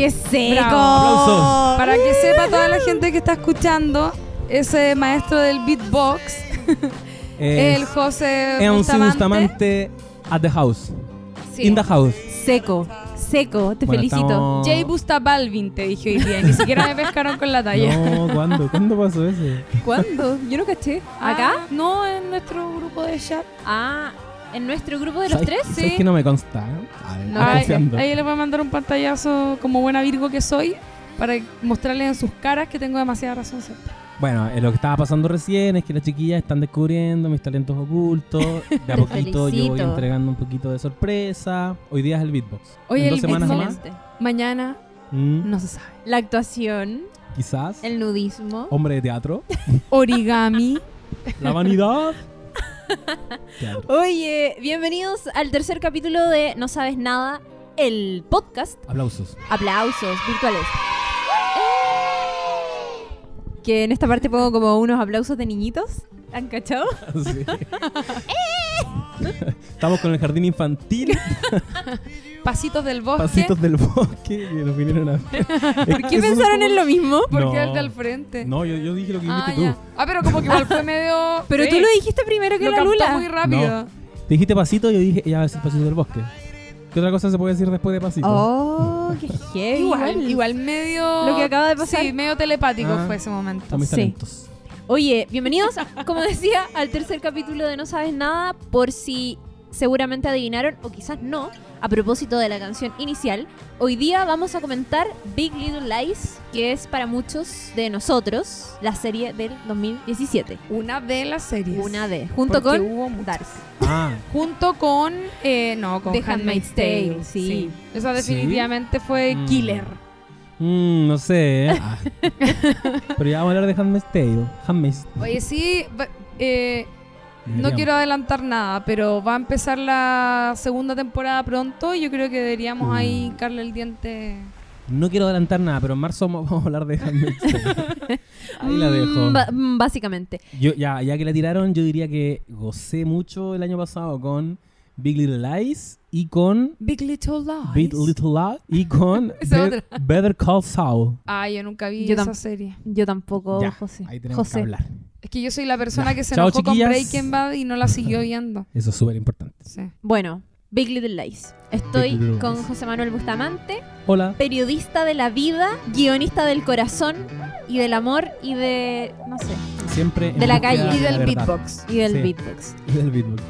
¡Qué seco! Bravo. Para que sepa toda la gente que está escuchando, ese maestro del beatbox, el José Es un Bustamante. Bustamante at the house. Sí. In the house. Seco, seco, te Bueno, felicito. estamos- Jay Bustabalvin te dije hoy día. Ni siquiera me pescaron con la talla. No, ¿cuándo? ¿Cuándo pasó eso? ¿Cuándo? Yo no caché. Ah, ¿Acá? No, en nuestro grupo de chat. Ah, en nuestro grupo de los ¿Sabes- tres. ¿sabes que no me consta? A ver, No. Ahí, ahí le voy a mandar un pantallazo como buena Virgo que soy para mostrarles en sus caras que tengo demasiada razón siempre. Bueno, eh, lo que estaba pasando recién es que las chiquillas están descubriendo mis talentos ocultos. De a poquito yo voy entregando un poquito de sorpresa. Hoy día es el beatbox. Oye, en el dos semanas más. Excelente. Mañana mm, no se sabe. La actuación, quizás. el nudismo. Hombre de teatro. Origami. La vanidad. Oye, bienvenidos al tercer capítulo de No Sabes Nada, el podcast. Aplausos. Aplausos virtuales. Que en esta parte pongo como unos aplausos de niñitos. ¿Han cachado? Sí. Estamos con el jardín infantil, Pasitos del bosque. pasitos del bosque, que nos vinieron a ver. ¿Por qué pensaron en lo mismo? Porque No. el de al frente. No, yo, yo dije lo que ah, dijiste ya. tú. ah, pero como que igual fue medio. Pero tú Sí, lo dijiste primero que lo la Lula. muy rápido. No. Te dijiste pasito y yo dije, ya decir pasito del bosque. ¿Qué otra cosa se puede decir después de pasito? Oh, qué heavy. Igual, igual medio. Lo que acaba de pasar. Sí, medio telepático Ah. fue ese momento. Mis Sí. Oye, bienvenidos, como decía, al tercer capítulo de No Sabes Nada, por si seguramente adivinaron o quizás no, a propósito de la canción inicial. Hoy día vamos a comentar Big Little Lies, que es para muchos de nosotros la serie del 2017. Una de las series. Una de, junto Porque con hubo. Darcy. Ah, Junto con. eh, no, con The Handmaid's Tale. Tale, sí. Esa ¿Sí? definitivamente fue Mm. killer. mm, no sé. ¿eh? Ah. Pero ya vamos a hablar de Handmaid's Tale. Handmaid's Oye, sí. eh, no quiero adelantar nada, pero va a empezar la segunda temporada pronto y yo creo que deberíamos Mm. ahí hincarle el diente. No quiero adelantar nada, pero en marzo vamos a hablar de Handmaid's Tale. Ahí la dejo. Mm, mm, básicamente. Yo, ya, ya que la tiraron, yo diría que gocé mucho el año pasado con Big Little Lies y con Big Little Lies. Big Little Lies y con Be- Better Call Saul. Ah, yo nunca vi Yo esa serie. Yo tampoco, Ya, José. ahí tenemos José. que hablar. Es que yo soy la persona Ya. que se Chao, enojó chiquillas. con Breaking Bad y no la siguió viendo. Eso es súper importante. Sí. Bueno, Big Little Lies. Estoy Little con Lies. José Manuel Bustamante, Hola. periodista de la vida, guionista del corazón y del amor y de, no sé, Siempre De la calle. Y de del beatbox. y del Sí. beatbox. Y del beatbox.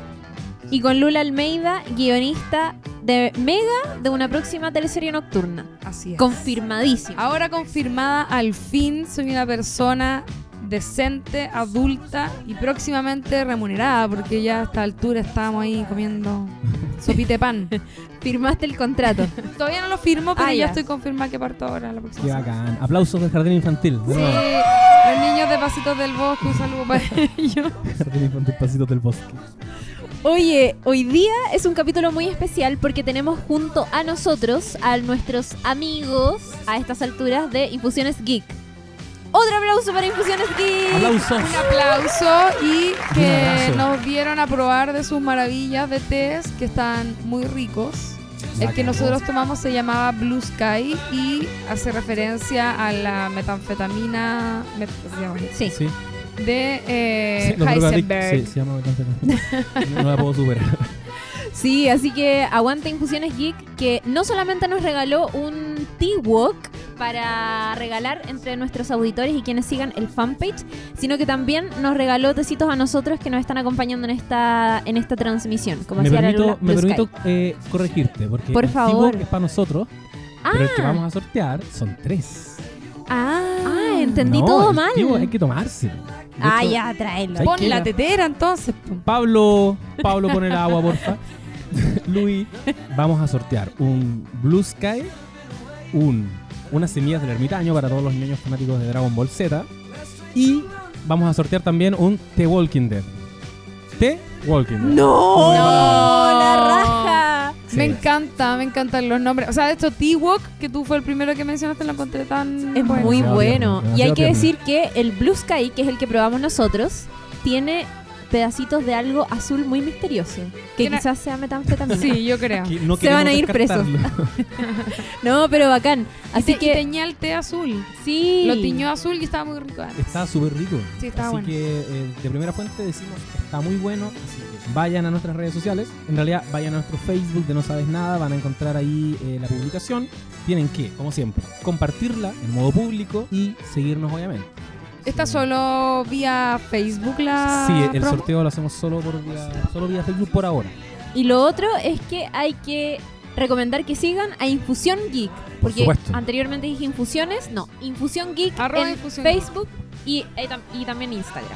Y con Lula Almeida, guionista de Mega de una próxima teleserie nocturna. Así es. Confirmadísimo. Ahora confirmada, al fin soy una persona decente, adulta y próximamente remunerada, porque ya a esta altura estábamos ahí comiendo sopite pan. Firmaste el contrato. Todavía no lo firmo, pero Ah, ya estoy confirmada que parto ahora la próxima Qué bacán. Aplausos del jardín infantil. Sí, los niños de Pasitos del Bosque, un saludo para ellos. Jardín infantil Pasitos del Bosque. Oye, hoy día es un capítulo muy especial porque tenemos junto a nosotros, a nuestros amigos a estas alturas de Infusiones Geek. Otro aplauso para Infusiones Geek. Aplausos. Un aplauso y que nos dieron a probar de sus maravillas de tés que están muy ricos. El que nosotros tomamos se llamaba Blue Sky y hace referencia a la metanfetamina met- se llama Sí. Sí. de eh, Sí, Heisenberg. Sí, se llama bastante. No la puedo superar. Sí, así que aguanta Infusiones Geek que no solamente nos regaló un T-Walk para regalar entre nuestros auditores y quienes sigan el fanpage, sino que también nos regaló tecitos a nosotros que nos están acompañando en esta en esta transmisión. Como me la permito, me Sky. eh, corregirte, porque Por el favor. T-Walk es para nosotros, pero el que Ah. vamos a sortear son tres. Ah, Ah, entendí No, todo mal. Hay que tomarse. Ah, ya, tráelo. ¿sabes Pon la tetera entonces. Pablo, Pablo pon el agua, porfa. Luis, vamos a sortear un Blue Sky, un, unas semillas del ermitaño para todos los niños fanáticos de Dragon Ball Z y vamos a sortear también un The Walking Dead. The Walking Dead. ¡No! No. ¡La raja! Sí. Me encanta, me encantan los nombres. O sea, de hecho, T-Walk, que tú fue el primero que mencionaste, lo encontré tan Es bueno. muy bueno. y hay que decir que el Blue Sky, que es el que probamos nosotros, tiene pedacitos de algo azul muy misterioso. Que Era- quizás sea metanfetamina. Sí, yo creo. No Se van a ir presos. No, pero bacán. Así y, te- que y teñía el té azul. sí. Lo tiñó azul y estaba muy rico. además. Está súper rico. Sí, está Así bueno. que eh, de primera fuente decimos está muy bueno. Así que vayan a nuestras redes sociales. En realidad, vayan a nuestro Facebook de No Sabes Nada. Van a encontrar ahí eh, la publicación. Tienen que, como siempre, compartirla en modo público y seguirnos, obviamente. ¿Está solo vía Facebook la Sí, el promo? sorteo lo hacemos solo por vía, solo vía Facebook por ahora. Y lo otro es que hay que recomendar que sigan a Infusión Geek. Porque anteriormente dije infusiones, no, Infusión Geek Arroba en Infusión Geek. Facebook y, eh, tam- y también Instagram.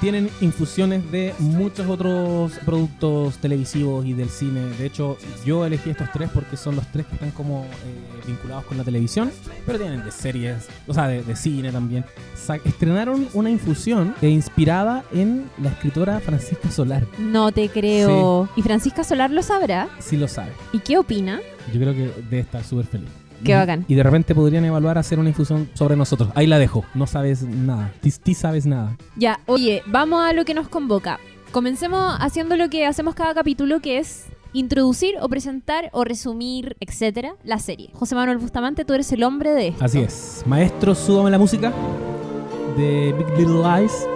Tienen infusiones de muchos otros productos televisivos y del cine. De hecho, yo elegí estos tres porque son los tres que están como eh, vinculados con la televisión, pero tienen de series, o sea, de, de cine también. Sa- estrenaron una infusión eh, inspirada en la escritora Francisca Solar. No te creo. ¿Y Francisca Solar lo sabrá? Si lo sabe. ¿Y qué opina? Yo creo que debe estar súper feliz. Qué Y- bacán. Y de repente podrían evaluar hacer una infusión sobre nosotros. Ahí la dejo. No sabes nada. Ti, ti sabes nada. Ya, oye, vamos a lo que nos convoca. Comencemos haciendo lo que hacemos cada capítulo, que es introducir o presentar o resumir, etcétera, la serie. José Manuel Bustamante, tú eres el hombre de esto. Así es. Maestro, súbame la música de Big Little Lies.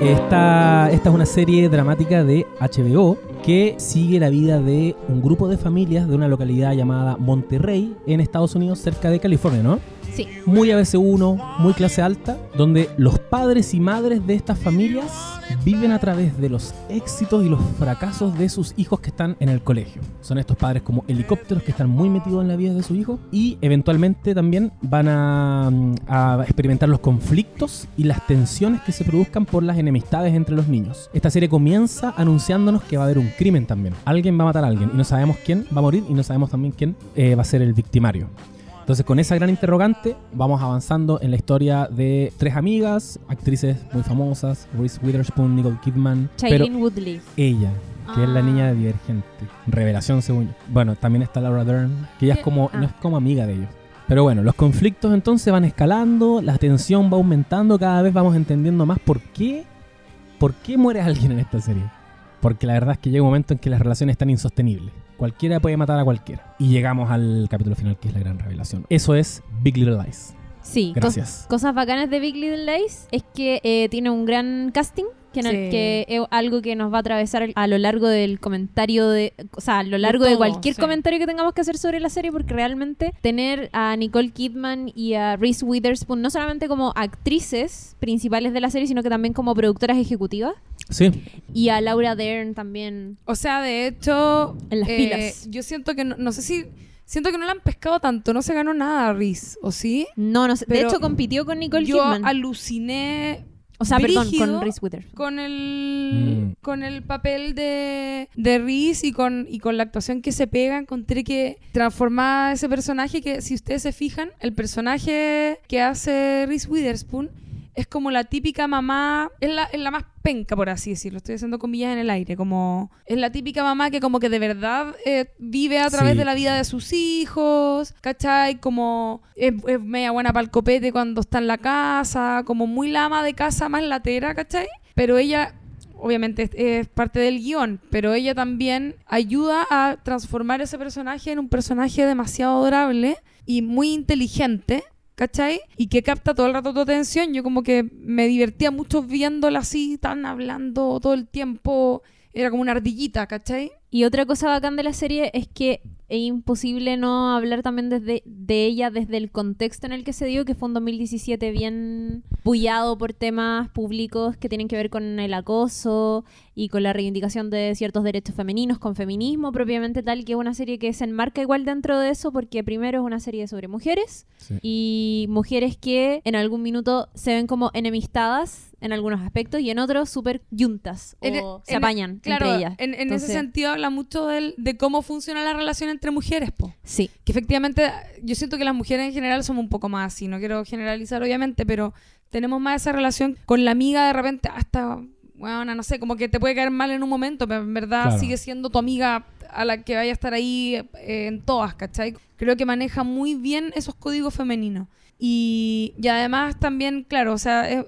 Esta, esta es una serie dramática de HBO que sigue la vida de un grupo de familias de una localidad llamada Monterrey en Estados Unidos, cerca de California, ¿no? Sí. Muy ABC1, muy clase alta, donde los padres y madres de estas familias viven a través de los éxitos y los fracasos de sus hijos que están en el colegio. Son estos padres como helicópteros que están muy metidos en la vida de sus hijos y eventualmente también van a, experimentar los conflictos y las tensiones que se produzcan por las enemistades entre los niños. Esta serie comienza anunciándonos que va a haber un crimen también. Alguien va a matar a alguien y no sabemos quién va a morir y no sabemos también quién eh, va a ser el victimario. Entonces, con esa gran interrogante, vamos avanzando en la historia de tres amigas, actrices muy famosas, Reese Witherspoon, Nicole Kidman, pero Shailene Woodley. ella, que es la Ah. niña de Divergente, revelación según yo. Bueno, también está Laura Dern, que ella es como, Ah. no es como amiga de ellos. Pero bueno, los conflictos entonces van escalando, la tensión va aumentando, cada vez vamos entendiendo más por qué, por qué muere alguien en esta serie. Porque la verdad es que llega un momento en que las relaciones están insostenibles. Cualquiera puede matar a cualquiera. Y llegamos al capítulo final, que es la gran revelación. Eso es Big Little Lies. Sí, cos- Gracias. cosas bacanas de Big Little Lies es que eh, tiene un gran casting, que, no- Sí. que es algo que nos va a atravesar a lo largo del comentario de, o sea, a lo largo de, todo, cualquier sí. comentario que tengamos que hacer sobre la serie, porque realmente tener a Nicole Kidman y a Reese Witherspoon no solamente como actrices principales de la serie, sino que también como productoras ejecutivas, Sí, y a Laura Dern también. O sea, de hecho, En las eh, filas. yo siento que no, no sé si siento que no la han pescado tanto, no se ganó nada Riz, ¿o sí? No, no sé, de hecho compitió con Nicole yo Kidman. aluciné o sea, perdón, con Reese Witherspoon. con el Mm. con el papel de, de Reese y con, y con la actuación que se pega, encontré que transformaba ese personaje que, si ustedes se fijan, el personaje que hace Reese Witherspoon es como la típica mamá, es la, es la más penca, por así decirlo, estoy haciendo comillas en el aire, como es la típica mamá que como que de verdad eh, vive a través Sí. de la vida de sus hijos, ¿cachai? Como es, es media buena para el copete cuando está en la casa, como muy la ama de casa más latera, ¿cachai? Pero ella obviamente es, es parte del guion, pero ella también ayuda a transformar ese personaje en un personaje demasiado adorable y muy inteligente. ¿Cachai? Y que capta todo el rato tu atención. Yo como que me divertía mucho viéndola así, tan hablando todo el tiempo. Era como una ardillita, ¿cachai? Y otra cosa bacán de la serie es que es imposible no hablar también desde, de ella desde el contexto en el que se dio, que fue un 2017 bien bullado por temas públicos que tienen que ver con el acoso y con la reivindicación de ciertos derechos femeninos, con feminismo propiamente tal, que es una serie que se enmarca igual dentro de eso, porque primero es una serie sobre mujeres sí. y mujeres que en algún minuto se ven como enemistadas en algunos aspectos y en otros súper yuntas o En e- se en e- apañan Claro, entre ellas. en, en Entonces- ese sentido habla mucho del- de cómo funciona la relación entre mujeres, po. Sí. Que efectivamente, yo siento que las mujeres en general somos un poco más así. No quiero generalizar, obviamente, pero tenemos más esa relación con la amiga de repente hasta, bueno, no sé, como que te puede caer mal en un momento, pero en verdad Claro. sigue siendo tu amiga a la que vaya a estar ahí eh, en todas, ¿cachai? Creo que maneja muy bien esos códigos femeninos. Y, y además también, claro, o sea, es,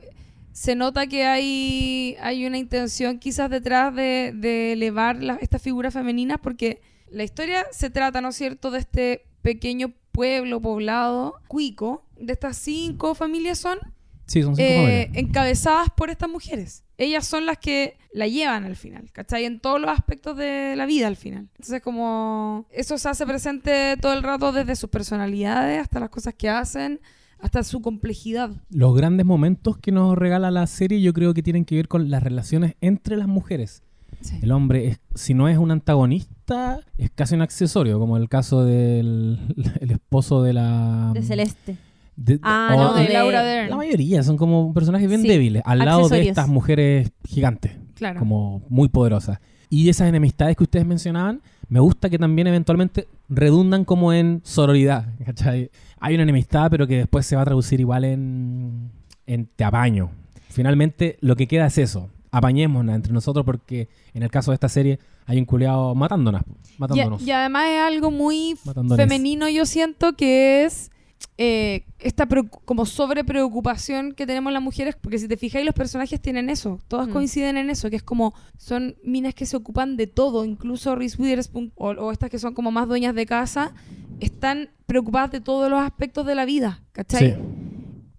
se nota que hay, hay una intención quizás detrás de, de elevar la- estas figuras femeninas porque la historia se trata, ¿no es cierto?, de este pequeño pueblo poblado, cuico, de estas cinco familias son, Sí, son cinco eh, familias. encabezadas por estas mujeres. Ellas son las que la llevan al final, ¿cachai? En todos los aspectos de la vida al final. Entonces como eso se hace presente todo el rato desde sus personalidades hasta las cosas que hacen, hasta su complejidad. Los grandes momentos que nos regala la serie yo creo que tienen que ver con las relaciones entre las mujeres. Sí. El hombre, es, si no es un antagonista, es casi un accesorio, como el caso del el esposo de la... De Celeste. de- Ah, o no, de Laura La Dern. mayoría son como personajes bien Sí, débiles, al lado de estas mujeres gigantes, Claro. como muy poderosas. Y esas enemistades que ustedes mencionaban, me gusta que también eventualmente redundan como en sororidad. ¿cachai? Hay una enemistad, pero que después se va a traducir igual en, en te apaño. Finalmente, lo que queda es eso. Apañémonos entre nosotros porque en el caso de esta serie hay un culeado matándonos. Y, Matándonos. y además es algo muy femenino, yo siento que es eh, esta como sobre preocupación que tenemos las mujeres, porque si te fijáis los personajes tienen eso, todas Mm. coinciden en eso, que es como son minas que se ocupan de todo, incluso Reese Witherspoon o, o estas que son como más dueñas de casa, están preocupadas de todos los aspectos de la vida, ¿cachai? Sí.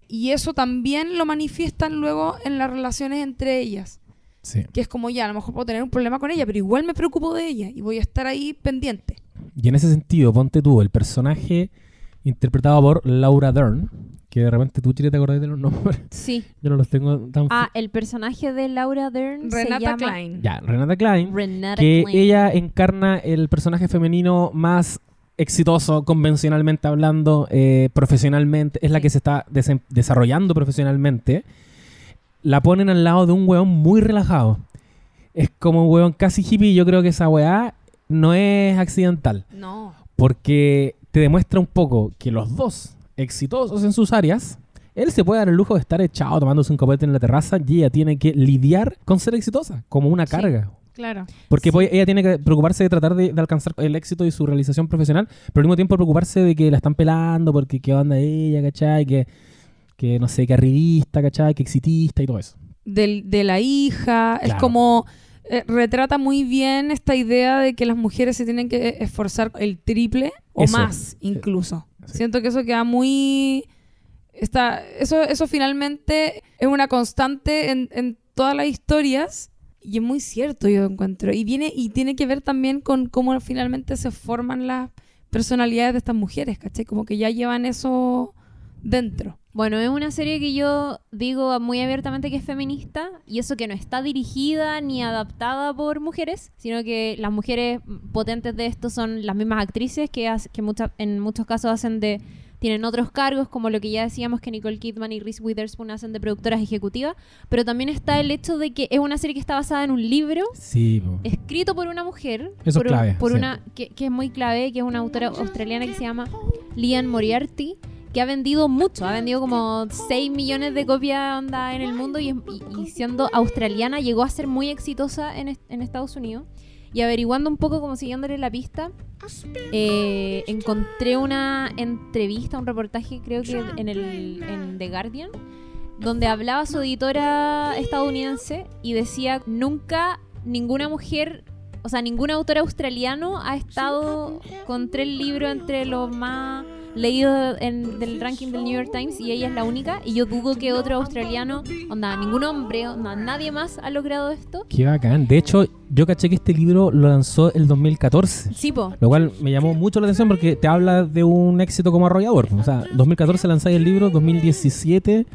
Y eso también lo manifiestan luego en las relaciones entre ellas Sí. que es como ya, a lo mejor puedo tener un problema con ella, pero igual me preocupo de ella y voy a estar ahí pendiente. Y en ese sentido, ponte tú, el personaje interpretado por Laura Dern, que de repente tú, Chile, te acordás de los nombres. Sí. Yo no los tengo tan... Ah, el personaje de Laura Dern se Renata llama Klein. Ya, Renata Klein. Renata que Klein. ella encarna el personaje femenino más exitoso convencionalmente hablando, eh, profesionalmente, es la que se está desarrollando profesionalmente, la ponen al lado de un weón muy relajado. Es como un weón casi hippie yo creo que esa weá no es accidental, No. porque te demuestra un poco que los dos, exitosos en sus áreas, él se puede dar el lujo de estar echado tomándose un copete en la terraza y ella tiene que lidiar con ser exitosa, como una Sí. carga. Claro. Porque Sí. pues, ella tiene que preocuparse de tratar de, de alcanzar el éxito y su realización profesional, pero al mismo tiempo preocuparse de que la están pelando, porque qué onda ella, ¿cachai? Que, que no sé, que arribista, ¿cachai? Que exitista y todo eso. Del- de la hija. Es como. eh, retrata muy bien esta idea de que las mujeres se tienen que esforzar el triple o Eso. más, incluso. Sí. Siento que eso queda muy. Está, eso, eso finalmente es una constante en, en todas las historias. Y es muy cierto, yo encuentro. Y viene, y tiene que ver también con cómo finalmente se forman las personalidades de estas mujeres, ¿cachai? Como que ya llevan eso dentro. Bueno, es una serie que yo digo muy abiertamente que es feminista y eso que no está dirigida ni adaptada por mujeres, sino que las mujeres potentes de esto son las mismas actrices que, que mucha- en muchos casos hacen de tienen otros cargos como lo que ya decíamos que Nicole Kidman y Reese Witherspoon hacen de productoras ejecutivas, pero también está el hecho de que es una serie que está basada en un libro Sí, po. escrito por una mujer, Eso es por, un- clave, por sí. una que, que es muy clave, que es una autora australiana que se llama Lian Moriarty, que ha vendido mucho, ha vendido como 6 millones de copias onda en el mundo y, siendo australiana llegó a ser muy exitosa en, en Estados Unidos. Y averiguando un poco, como siguiéndole la pista, eh, encontré una entrevista, un reportaje, creo que en, el, en The Guardian, donde hablaba su editora estadounidense y decía nunca ninguna mujer, o sea, ningún autor australiano ha estado con tres libros entre los más leídos en, del ranking del New York Times y ella es la única y yo dudo que otro australiano, onda, ningún hombre, onda, nadie más ha logrado esto. Qué bacán. De hecho, yo caché que este libro lo lanzó el 2014. Sí, po. Lo cual me llamó mucho la atención porque te habla de un éxito como arrollador. O sea, 2014 lanzáis el libro, 2017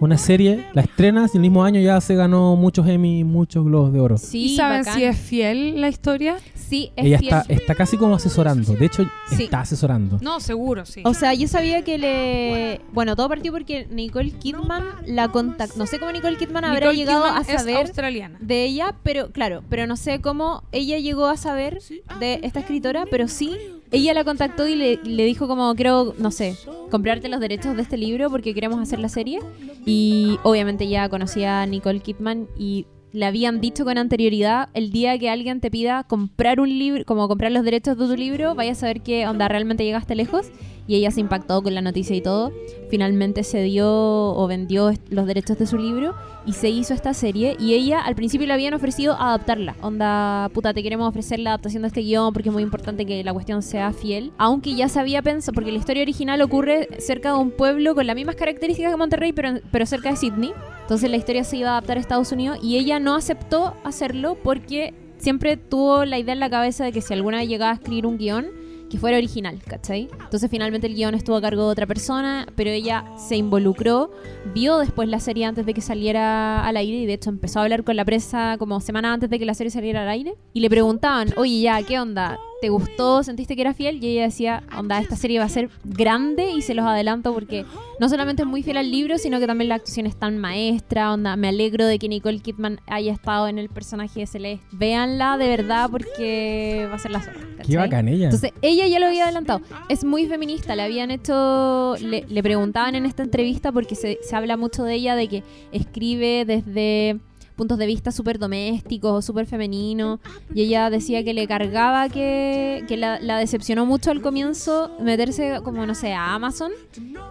una serie, la estrenas y el mismo año ya se ganó muchos Emmy, muchos Globos de Oro. Sí, ¿Y saben bacán. si es fiel la historia? Sí, es Ella fiel. está, está casi como asesorando. De hecho, Sí. está asesorando. No, seguro, sí. O sea, yo sabía que le... Bueno, todo partió porque Nicole Kidman la contactó. No sé cómo Nicole Kidman habrá Nicole llegado Kidman a es saber australiana. de ella, pero claro, pero no sé cómo ella llegó a saber de esta escritora, pero sí, ella la contactó y le, dijo como, quiero, no sé, comprarte los derechos de este libro porque queremos hacer la serie. Y obviamente ya conocía a Nicole Kidman y le habían dicho con anterioridad, el día que alguien te pida comprar un libro, como comprar los derechos de tu libro, vaya a saber que onda realmente llegaste lejos. y ella se impactó con la noticia y todo. Finalmente se dio o vendió los derechos de su libro y se hizo esta serie y ella al principio le habían ofrecido adaptarla. Onda, puta, te queremos ofrecer la adaptación de este guion porque es muy importante que la cuestión sea fiel. Aunque ya se había pensado, porque la historia original ocurre cerca de un pueblo con las mismas características que Monterrey, pero, pero cerca de Sydney. Entonces la historia se iba a adaptar a Estados Unidos y ella no aceptó hacerlo porque siempre tuvo la idea en la cabeza de que si alguna vez llegaba a escribir un guion, que fuera original, ¿cachai? Entonces finalmente el guion estuvo a cargo de otra persona, pero ella se involucró, vio después la serie antes de que saliera al aire y de hecho empezó a hablar con la prensa como semana antes de que la serie saliera al aire y le preguntaban, oye ya, ¿qué onda? ¿Te gustó? ¿Sentiste que era fiel? Y ella decía, onda, esta serie va a ser grande y se los adelanto porque no solamente es muy fiel al libro, sino que también la actuación es tan maestra, onda, me alegro de que Nicole Kidman haya estado en el personaje de Celeste. Véanla de verdad porque va a ser la zorra. Qué bacán ella. Entonces, ella ya lo había adelantado. Es muy feminista, le habían hecho, le, le preguntaban en esta entrevista porque se, se habla mucho de ella, de que escribe desde puntos de vista súper domésticos, súper femeninos, y ella decía que le cargaba que, que la, la decepcionó mucho al comienzo meterse como, no sé, a Amazon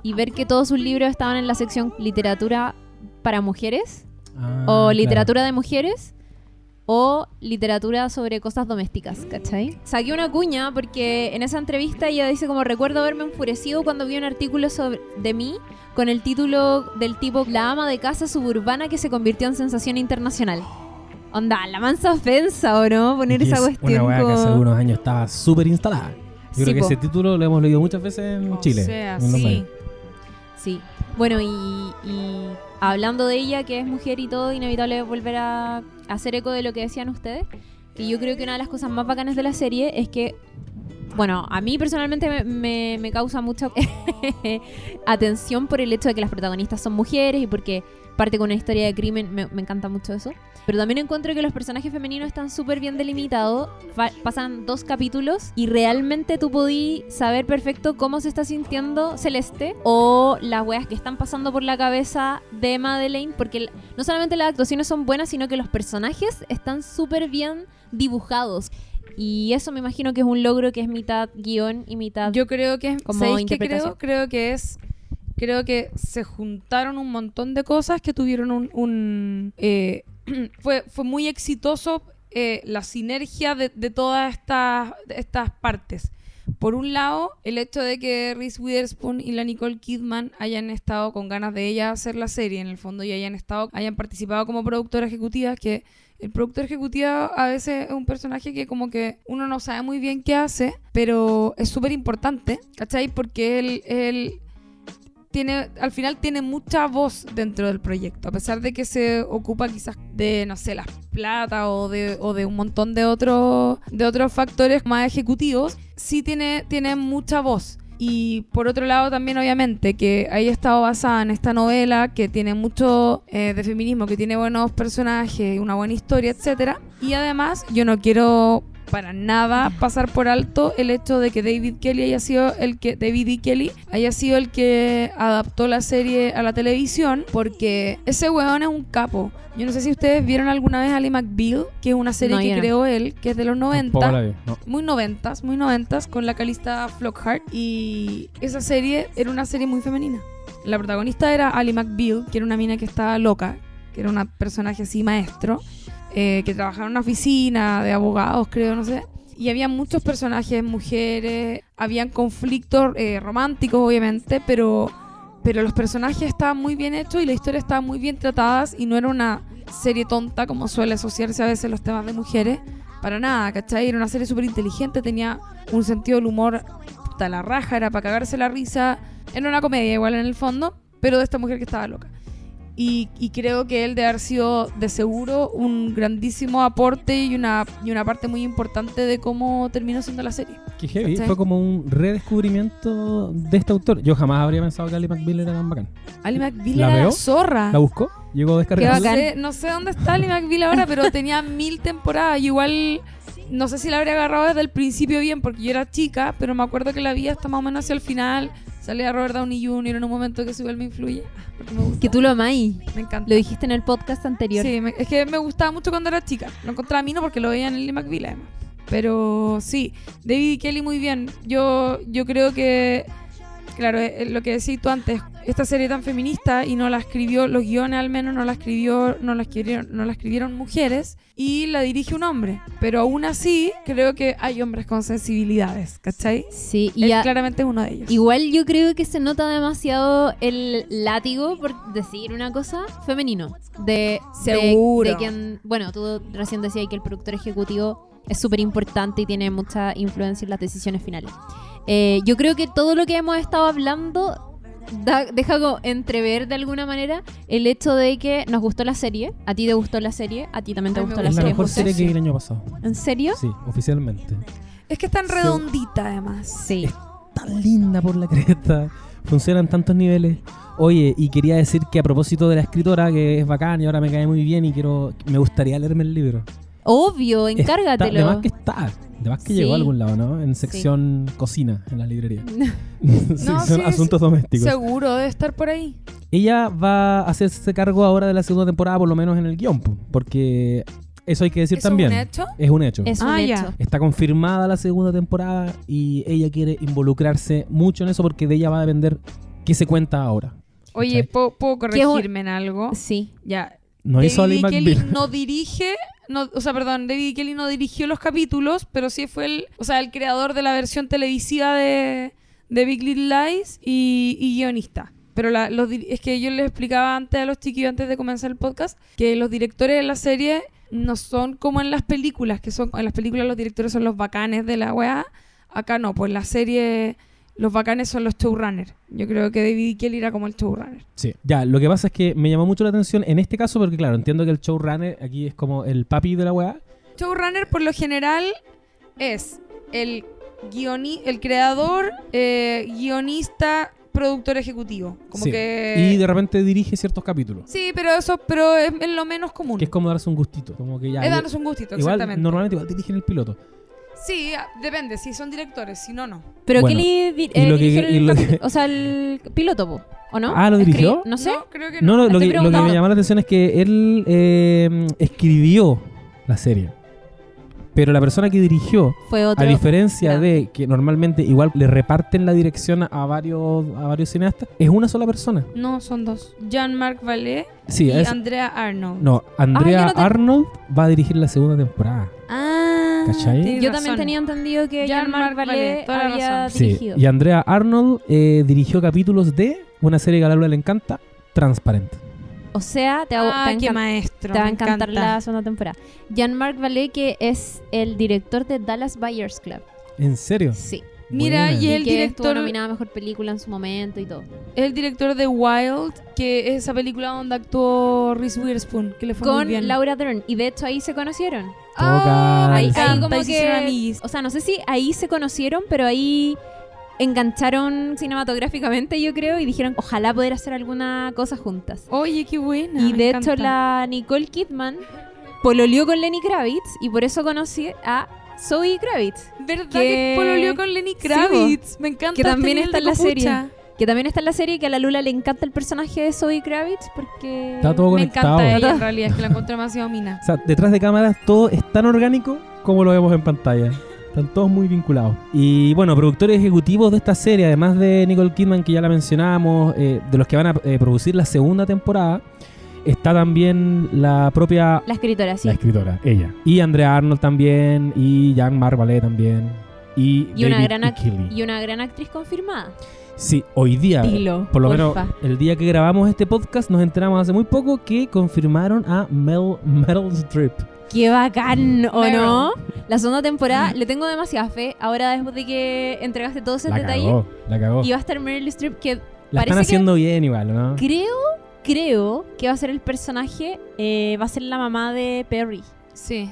y ver que todos sus libros estaban en la sección literatura para mujeres Ah, o claro. literatura de mujeres o literatura sobre cosas domésticas, ¿cachai? Saqué una cuña porque en esa entrevista ella dice como recuerdo haberme enfurecido cuando vi un artículo sobre, de mí con el título del tipo La ama de casa suburbana que se convirtió en sensación internacional. Onda, la mansa ofensa, ¿o no? Poner Y esa es cuestión Una weá que hace como- algunos años estaba súper instalada. Yo Sí, creo que po. ese título lo hemos leído muchas veces en O Chile. sea, en sí. Sí. Bueno, y, y hablando de ella, que es mujer y todo, inevitable volver a hacer eco de lo que decían ustedes. Que yo creo que una de las cosas más bacanas de la serie es que, bueno, a mí personalmente me, me- me causa mucha atención por el hecho de que las protagonistas son mujeres y porque parte con una historia de crimen, me, me encanta mucho eso. Pero también encuentro que los personajes femeninos están súper bien delimitados. Pasan dos capítulos y realmente tú podí saber perfecto cómo se está sintiendo Celeste o las weas que están pasando por la cabeza de Madeleine. Porque no solamente las actuaciones son buenas, sino que los personajes están súper bien dibujados. Y eso me imagino que es un logro que es mitad guion y mitad... Yo creo que es Como ¿sabéis qué interpretación. creo? Creo que es creo que se juntaron un montón de cosas que tuvieron un, eh, fue fue muy exitoso eh, la sinergia de, todas estas estas partes. Por un lado, el hecho de que Reese Witherspoon y la Nicole Kidman hayan estado con ganas de ella hacer la serie, en el fondo, y hayan estado, hayan participado como productora ejecutiva, que el productor ejecutivo a veces es un personaje que como que uno no sabe muy bien qué hace, pero es súper importante, ¿cachai? Porque él, él tiene, al final tiene mucha voz dentro del proyecto, a pesar de que se ocupa quizás de, no sé, las plata o de, o de un montón de otros, de otros factores más ejecutivos, sí tiene, tiene mucha voz. Y por otro lado también obviamente que haya estado basada en esta novela que tiene mucho eh, de feminismo, que tiene buenos personajes, una buena historia, etcétera. Y además yo no quiero para nada pasar por alto el hecho de que David Kelly haya sido el que David E. Kelly haya sido el que adaptó la serie a la televisión porque ese weón es un capo. Yo no sé si ustedes vieron alguna vez Ali McBeal, que es una serie No, que no. creó él, que es de los 90 Tampoco la vi, no. muy noventas, muy noventas, con la calista Flockhart. Y esa serie era una serie muy femenina. La protagonista era Ali McBeal, que era una mina que estaba loca, que era un personaje así maestro, eh, que trabajaba en una oficina de abogados, creo, no sé. Y había muchos personajes, mujeres, habían conflictos eh, románticos, obviamente, pero, pero los personajes estaban muy bien hechos y la historia estaba muy bien tratadas y no era una serie tonta como suele asociarse a veces los temas de mujeres. Para nada, ¿cachai? Era una serie súper inteligente, tenía un sentido del humor puta la raja, era para cagarse la risa. Era una comedia igual en el fondo, pero de esta mujer que estaba loca. Y, y creo que él de haber sido de seguro un grandísimo aporte y una, y una parte muy importante de cómo terminó siendo la serie. Qué heavy. Fue como un redescubrimiento de este autor. Yo jamás habría pensado que Ali McBeal era tan bacán. Ali McBeal ¿La era veo? la zorra. ¿La buscó? Llegó descargada. no sé, no sé dónde está Ali McBeal ahora, pero tenía mil temporadas. Y igual, no sé si la habría agarrado desde el principio bien, porque yo era chica, pero me acuerdo que la vi hasta más o menos hacia el final. Salía Robert Downey Jr. en un momento que eso igual me influye. Me. Que tú lo amáis. Me encanta. Lo dijiste en el podcast anterior. Sí, me- es que me gustaba mucho cuando era chica. Lo encontraba a mí no porque lo veía en Lily McBeal además. Pero sí, David y Kelly muy bien. Yo, yo creo que claro, eh, lo que decís tú antes, esta serie tan feminista y no la escribió, los guiones al menos no la escribió, no la escribieron, no la escribieron mujeres y la dirige un hombre. Pero aún así, creo que hay hombres con sensibilidades, ¿cachai? Sí, y Él a- claramente es uno de ellos. igual yo creo que se nota demasiado el látigo, por decir una cosa, femenino. De, de- Seguro. De, quien, bueno, tú recién decías que el productor ejecutivo es súper importante y tiene mucha influencia en las decisiones finales. Eh, yo creo que todo lo que hemos estado hablando da- deja como entrever de alguna manera el hecho de que nos gustó la serie. A ti te gustó la serie, a ti también te gustó la Es la serie. mejor José. serie que vi el año pasado. ¿En serio? Sí, oficialmente. Es que es tan redondita además. Sí. Tan linda por la cresta. Funciona en tantos niveles. Oye, y quería decir que a propósito de la escritora, que es bacán y ahora me cae muy bien y quiero me gustaría leerme el libro. Obvio, Está- encárgatelo. de más que está. De más que Sí. llegó a algún lado, ¿no? En sección cocina, en la librería. sección sí, asuntos domésticos. Seguro debe estar por ahí. Ella va a hacerse cargo ahora de la segunda temporada, por lo menos en el guion, po, porque eso hay que decir ¿Eso es también. un hecho? Es un hecho. Es un Ah, ya. hecho. Está confirmada la segunda temporada y ella quiere involucrarse mucho en eso porque de ella va a depender qué se cuenta ahora. Oye. ¿puedo, puedo ¿Qué es corregirme en algo? Sí. Ya. no hizo Ali David Kelly McBeal. no dirige, no, o sea, perdón, David Kelly no dirigió los capítulos, pero sí fue el, o sea, el creador de la versión televisiva de, Big Little Lies y, y guionista. Pero es que yo les explicaba antes a los chiquillos antes de comenzar el podcast que los directores de la serie no son como en las películas, que son en las películas los directores son los bacanes de la weá. Acá no, pues la serie los bacanes son los showrunners. Yo creo que David Kelly era como el showrunner. Sí, ya, lo que pasa es que me llamó mucho la atención en este caso porque, claro, entiendo que el showrunner aquí es como el papi de la weá. Showrunner por lo general es el guioni el creador, eh, guionista, productor ejecutivo. Como Sí. que Y de repente dirige ciertos capítulos. Sí, pero eso pero es, es lo menos común. Que es como darse un gustito. Como que ya. Es darnos un gustito, igual, exactamente. normalmente igual dirigen el piloto. Sí, depende, si son directores, si no, no. Pero Bueno, ¿qué li- di- y eh, lo que- dirigió el lo que- O sea, el piloto, po, ¿o no? Ah, ¿lo dirigió? Escri- No sé. No, creo que No, no. no, lo Estoy que, lo que me preguntando. llamó la atención es que él eh, escribió la serie. Pero la persona que dirigió, Fue otro. a diferencia de que normalmente igual le reparten la dirección a varios, a varios cineastas, es una sola persona. No, son dos. Jean-Marc Vallée Sí, y es- Andrea Arnold. no, Andrea Ah, yo no te- Arnold va a dirigir la segunda temporada. Ah, Yo razón. también tenía entendido que Jean-Marc Vallée, había razón. Sí, dirigido. y Andrea Arnold eh, dirigió capítulos de una serie que a la Lula le encanta, Transparente. O sea, te, va- Ah, te encan- maestro. te va a encantar encanta. la segunda temporada. Jean-Marc Vallée, que es el director de Dallas Buyers Club. ¿En serio? Sí. Mira, Buena. y Y el que estuvo director nominada a Mejor Película en su momento y todo. Es el director de Wild, que es esa película donde actuó Reese Witherspoon, que le fue muy Con bien. Laura Dern. Y de hecho ahí se conocieron. Ah, Ahí, como que... O sea, no sé si ahí se conocieron, pero ahí engancharon cinematográficamente, yo creo, y dijeron, ojalá poder hacer alguna cosa juntas. Oye, qué buena. y de encanta. hecho la Nicole Kidman pololeó con Lenny Kravitz y por eso conocí a Zoe Kravitz, ¿Verdad que- que pololeó con Lenny Kravitz? me encanta. que este también está en la serie. Que también está en la serie, que a la Lula le encanta el personaje de Zoe Kravitz porque... Está todo Me conectado. encanta ella en realidad, es que la encuentro demasiado mina. O sea, detrás de cámaras todo es tan orgánico como lo vemos en pantalla. Están todos muy vinculados. Y bueno, productores ejecutivos de esta serie, además de Nicole Kidman, que ya la mencionábamos, eh, de los que van a eh, producir la segunda temporada, está también la propia La escritora, sí. la escritora, ella. Y Andrea Arnold también, y Jean-Marc Vallée también. Y, Y una, David gran y una gran actriz confirmada. Sí, hoy día, Dilo, por lo porfa. menos el día que grabamos este podcast, nos enteramos hace muy poco que confirmaron a Mel, Meryl Streep. ¡Qué bacán! ¿O Meryl. no? La segunda temporada le tengo demasiada fe. Ahora después de que entregaste todo ese La detalle. cagó, la cagó. Y va a estar Meryl Streep que La parece están haciendo bien igual, ¿no? que creo, creo que va a ser el personaje, eh, va a ser la mamá de Perry. Sí,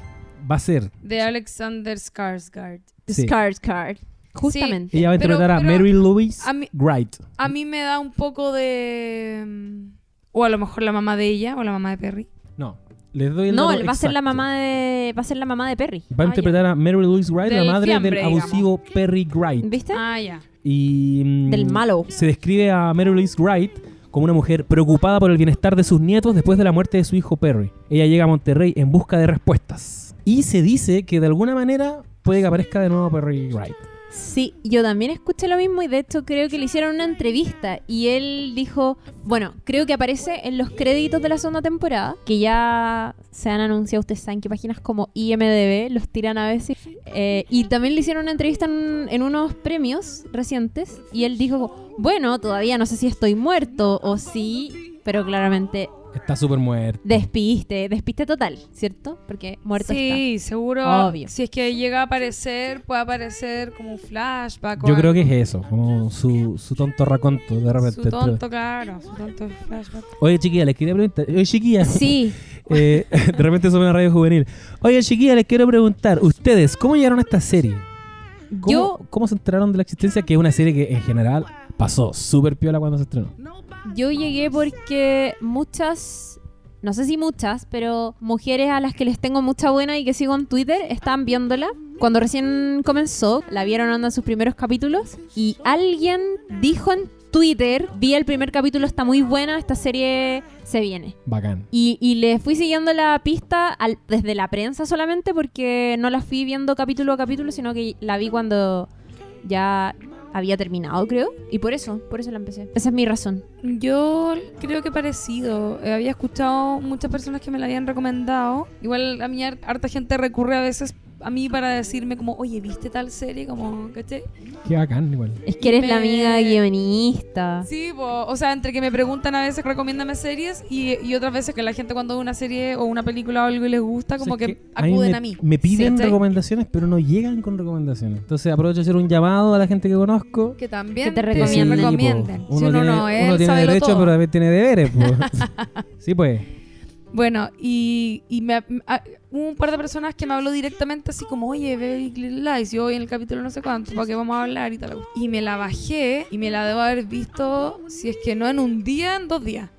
Va a ser. de Alexander Skarsgård. Sí. Skarsgård. Justamente. Ella va a Pero- interpretar a pero Mary Louise a mí- Wright. A mí me da un poco de... mm, O a lo mejor la mamá de ella, o la mamá de Perry. No, les doy el No, va a ser la mamá de va a ser la mamá de Perry. Va a Ah, interpretar a Mary Louise Wright, la madre fiambre, del digamos. abusivo Perry Wright. ¿Viste? Ah, ya. Y mm, Del malo. Se describe a Mary Louise Wright como una mujer preocupada por el bienestar de sus nietos después de la muerte de su hijo Perry. Ella llega a Monterrey en busca de respuestas. Y se dice que de alguna manera puede que aparezca de nuevo Perry Wright. Sí, yo también escuché lo mismo y de hecho creo que le hicieron una entrevista y él dijo, bueno, creo que aparece en los créditos de la segunda temporada, que ya se han anunciado, ustedes saben que páginas como IMDB los tiran a veces, eh, y también le hicieron una entrevista en, en unos premios recientes y él dijo, bueno, todavía no sé si estoy muerto o sí, pero claramente Está súper muerto. despiste, despiste total, ¿cierto? Porque muerto Sí, seguro. Obvio. Si es que llega a aparecer, puede aparecer como un flashback. o Yo creo que es eso, como su, su tonto raconto de repente. Su tonto, claro. Su tonto flashback. Oye, chiquilla, les quería preguntar. Oye, chiquilla. Sí, Eh, de repente somos una radio juvenil. Oye, chiquilla, les quiero preguntar. ¿Ustedes cómo llegaron a esta serie? ¿Cómo, yo ¿Cómo se enteraron de la existencia? Que es una serie que en general pasó súper piola cuando se estrenó. Yo llegué porque muchas, no sé si muchas, pero mujeres a las que les tengo mucha buena y que sigo en Twitter están viéndola. Cuando recién comenzó, la vieron onda en sus primeros capítulos y alguien dijo en Twitter, vi el primer capítulo, está muy buena, esta serie se viene. Bacán. Y, y le fui siguiendo la pista al- desde la prensa solamente porque no la fui viendo capítulo a capítulo, sino que la vi cuando ya había terminado, creo. Y por eso, por eso la empecé. Esa es mi razón. Yo creo que parecido. Eh, había escuchado muchas personas que me la habían recomendado. Igual a mí har- harta gente recurre a veces a mí para decirme como, oye, ¿viste tal serie? Como, ¿cachai? Qué bacán, igual. Es que eres la amiga guionista. Sí, po, o sea, entre que me preguntan a veces, recomiéndame series y, y otras veces que la gente cuando ve una serie o una película o algo y les gusta, como O sea, que, a mí acuden me, a mí. Me piden recomendaciones, pero no llegan con recomendaciones. Entonces aprovecho de hacer un llamado a la gente que conozco. Que también Que te recomienden. Sí, recomienden. Uno si uno tiene, no es, uno tiene derecho, todo. pero también tiene deberes. po. sí, pues. Bueno, y, y me, a- hubo un par de personas que me habló directamente así como, oye, ve Big Little Lies, yo voy en el capítulo no sé cuánto, para que vamos a hablar y tal. Y me la bajé y me la debo haber visto, si es que no en un día, en dos días.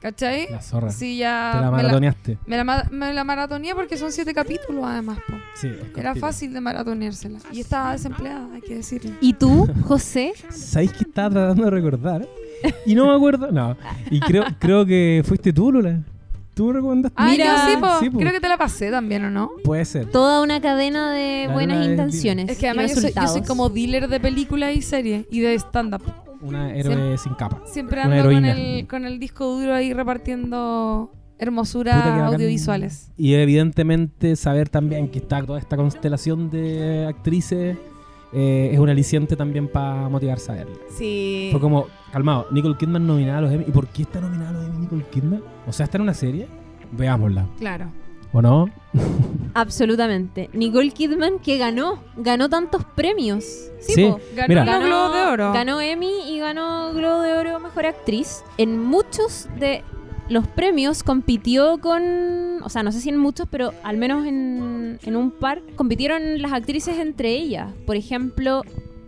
¿Cachai? La zorra. Sí, ya... Te la me la, maratoneaste. me la me la maratoneé porque son siete capítulos además, po. Sí, es Era fácil de maratoneársela. Y estaba desempleada, hay que decirlo. ¿Y tú, José? ¿Sabéis que estaba tratando de recordar? Y no me acuerdo. No. Y creo, creo que fuiste tú, Lula. ¿Tú me recomendaste? Ah, Mira. yo sí, po. Sí, po. Creo que te la pasé también, ¿o no? Puede ser. Toda una cadena de La buenas luna intenciones. Es que y además yo soy, yo soy como dealer de películas y series y de stand-up. Una héroe sin capa. Siempre Una ando con heroína. el, con el disco duro ahí repartiendo Puta, qué hermosuras bacán. audiovisuales. Y evidentemente saber también que está toda esta constelación de actrices eh, es un aliciente también para motivarse a verla. Sí. Fue como, calmado, Nicole Kidman nominada a los Emmy. ¿Y por qué está nominada a los Emmy Nicole Kidman? O sea, está en una serie. Veámosla. Claro. ¿O no? Absolutamente. Nicole Kidman que ganó, ganó tantos premios. Sí. Ganó Mira. los Globos de Oro. Ganó Emmy y ganó Globo de Oro Mejor Actriz. En muchos de los premios compitió con, o sea, no sé si en muchos, pero al menos en, en un par, compitieron las actrices entre ellas. Por ejemplo,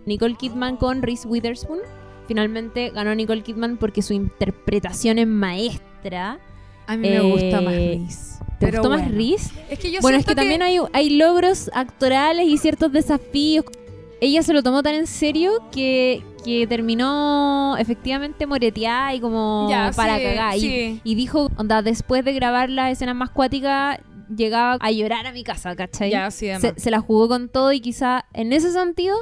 Nicole Kidman con Reese Witherspoon. Finalmente ganó Nicole Kidman porque su interpretación es maestra. A mí me gusta más Eh, Reese. ¿Te Pero gustó más. Reese? Es que yo Bueno, es que, también hay, hay logros actorales y ciertos desafíos. Ella se lo tomó tan en serio que, que terminó efectivamente moreteada y como Ya, para sí, cagar. Y, sí. y dijo, onda, después de grabar las escenas más cuáticas, llegaba a llorar a mi casa, ¿cachai? Ya, sí, se, además. se la jugó con todo y quizá en ese sentido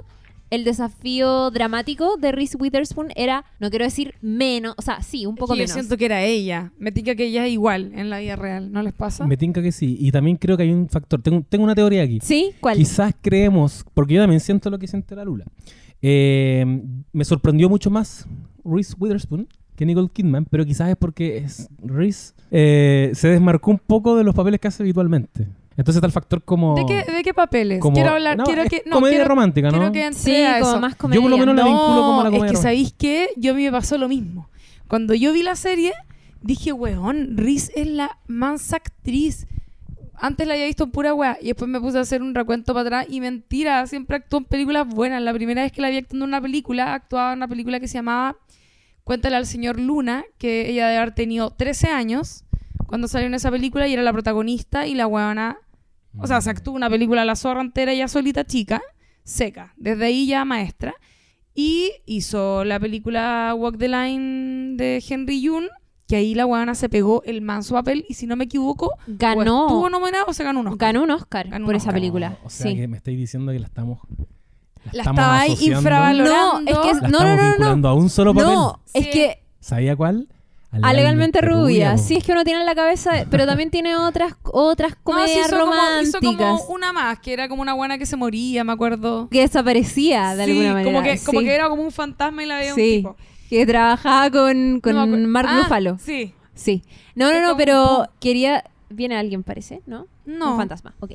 el desafío dramático de Reese Witherspoon era, no quiero decir menos, o sea, sí, un Es poco que yo menos. siento que era ella. Me tica que ella es igual en la vida real. ¿No les pasa? Me tinca que sí. Y también creo que hay un factor. Tengo, tengo una teoría aquí. ¿Sí? ¿Cuál? Quizás creemos, porque yo también siento lo que siente la Lula. Eh, me sorprendió mucho más Reese Witherspoon que Nicole Kidman, pero quizás es porque es Reese eh, se desmarcó un poco de los papeles que hace habitualmente. Entonces está el factor como... ¿De qué, de qué papeles? como- quiero hablar, no, quiero es que... No, comedia quiero, romántica, ¿no? quiero que Sí, a como eso. más Yo por lo comedia. menos la vinculo como a la es que comedia ¿sabéis qué? Yo a mí me pasó lo mismo. Cuando yo vi la serie, dije, weón, Reese es la mansa actriz. Antes la había visto en pura weá y después me puse a hacer un recuento para atrás y mentira, siempre actuó en películas buenas. La primera vez que la vi actuando en una película, actuaba en una película que se llamaba Cuéntale al señor Luna, que ella debe haber tenido 13 años cuando salió en esa película y era la protagonista y la weona... O sea, se actuó una película La Zorra entera ya solita chica, seca. Desde ahí ya maestra. Y hizo la película Walk the Line de Henry Yoon, que ahí la weona se pegó el manso papel y si no me equivoco, o estuvo Ganó, nominado o se ganó un Oscar. ganó un Oscar Ganó por un esa película. O sea sí. que me estáis diciendo que la estamos La estamos estaba ahí infravalorando. No, es que es- La No, no, no, no. vinculando a un solo papel. No, es Sí. que ¿Sabía cuál? a legalmente rubia. po. Sí, es que uno tiene en la cabeza, pero también tiene otras otras No, sí, comedias hizo como- románticas hizo como una más, que era como una buena que se moría, me acuerdo. que desaparecía de Sí, alguna manera. Como que, como que era como un fantasma y la veía Sí. un tipo. Que trabajaba con, con No. Mark Ah, Ruffalo. Sí. Sí. No, Es no, no, pero quería viene alguien parece, ¿no? No. Un fantasma. Ok.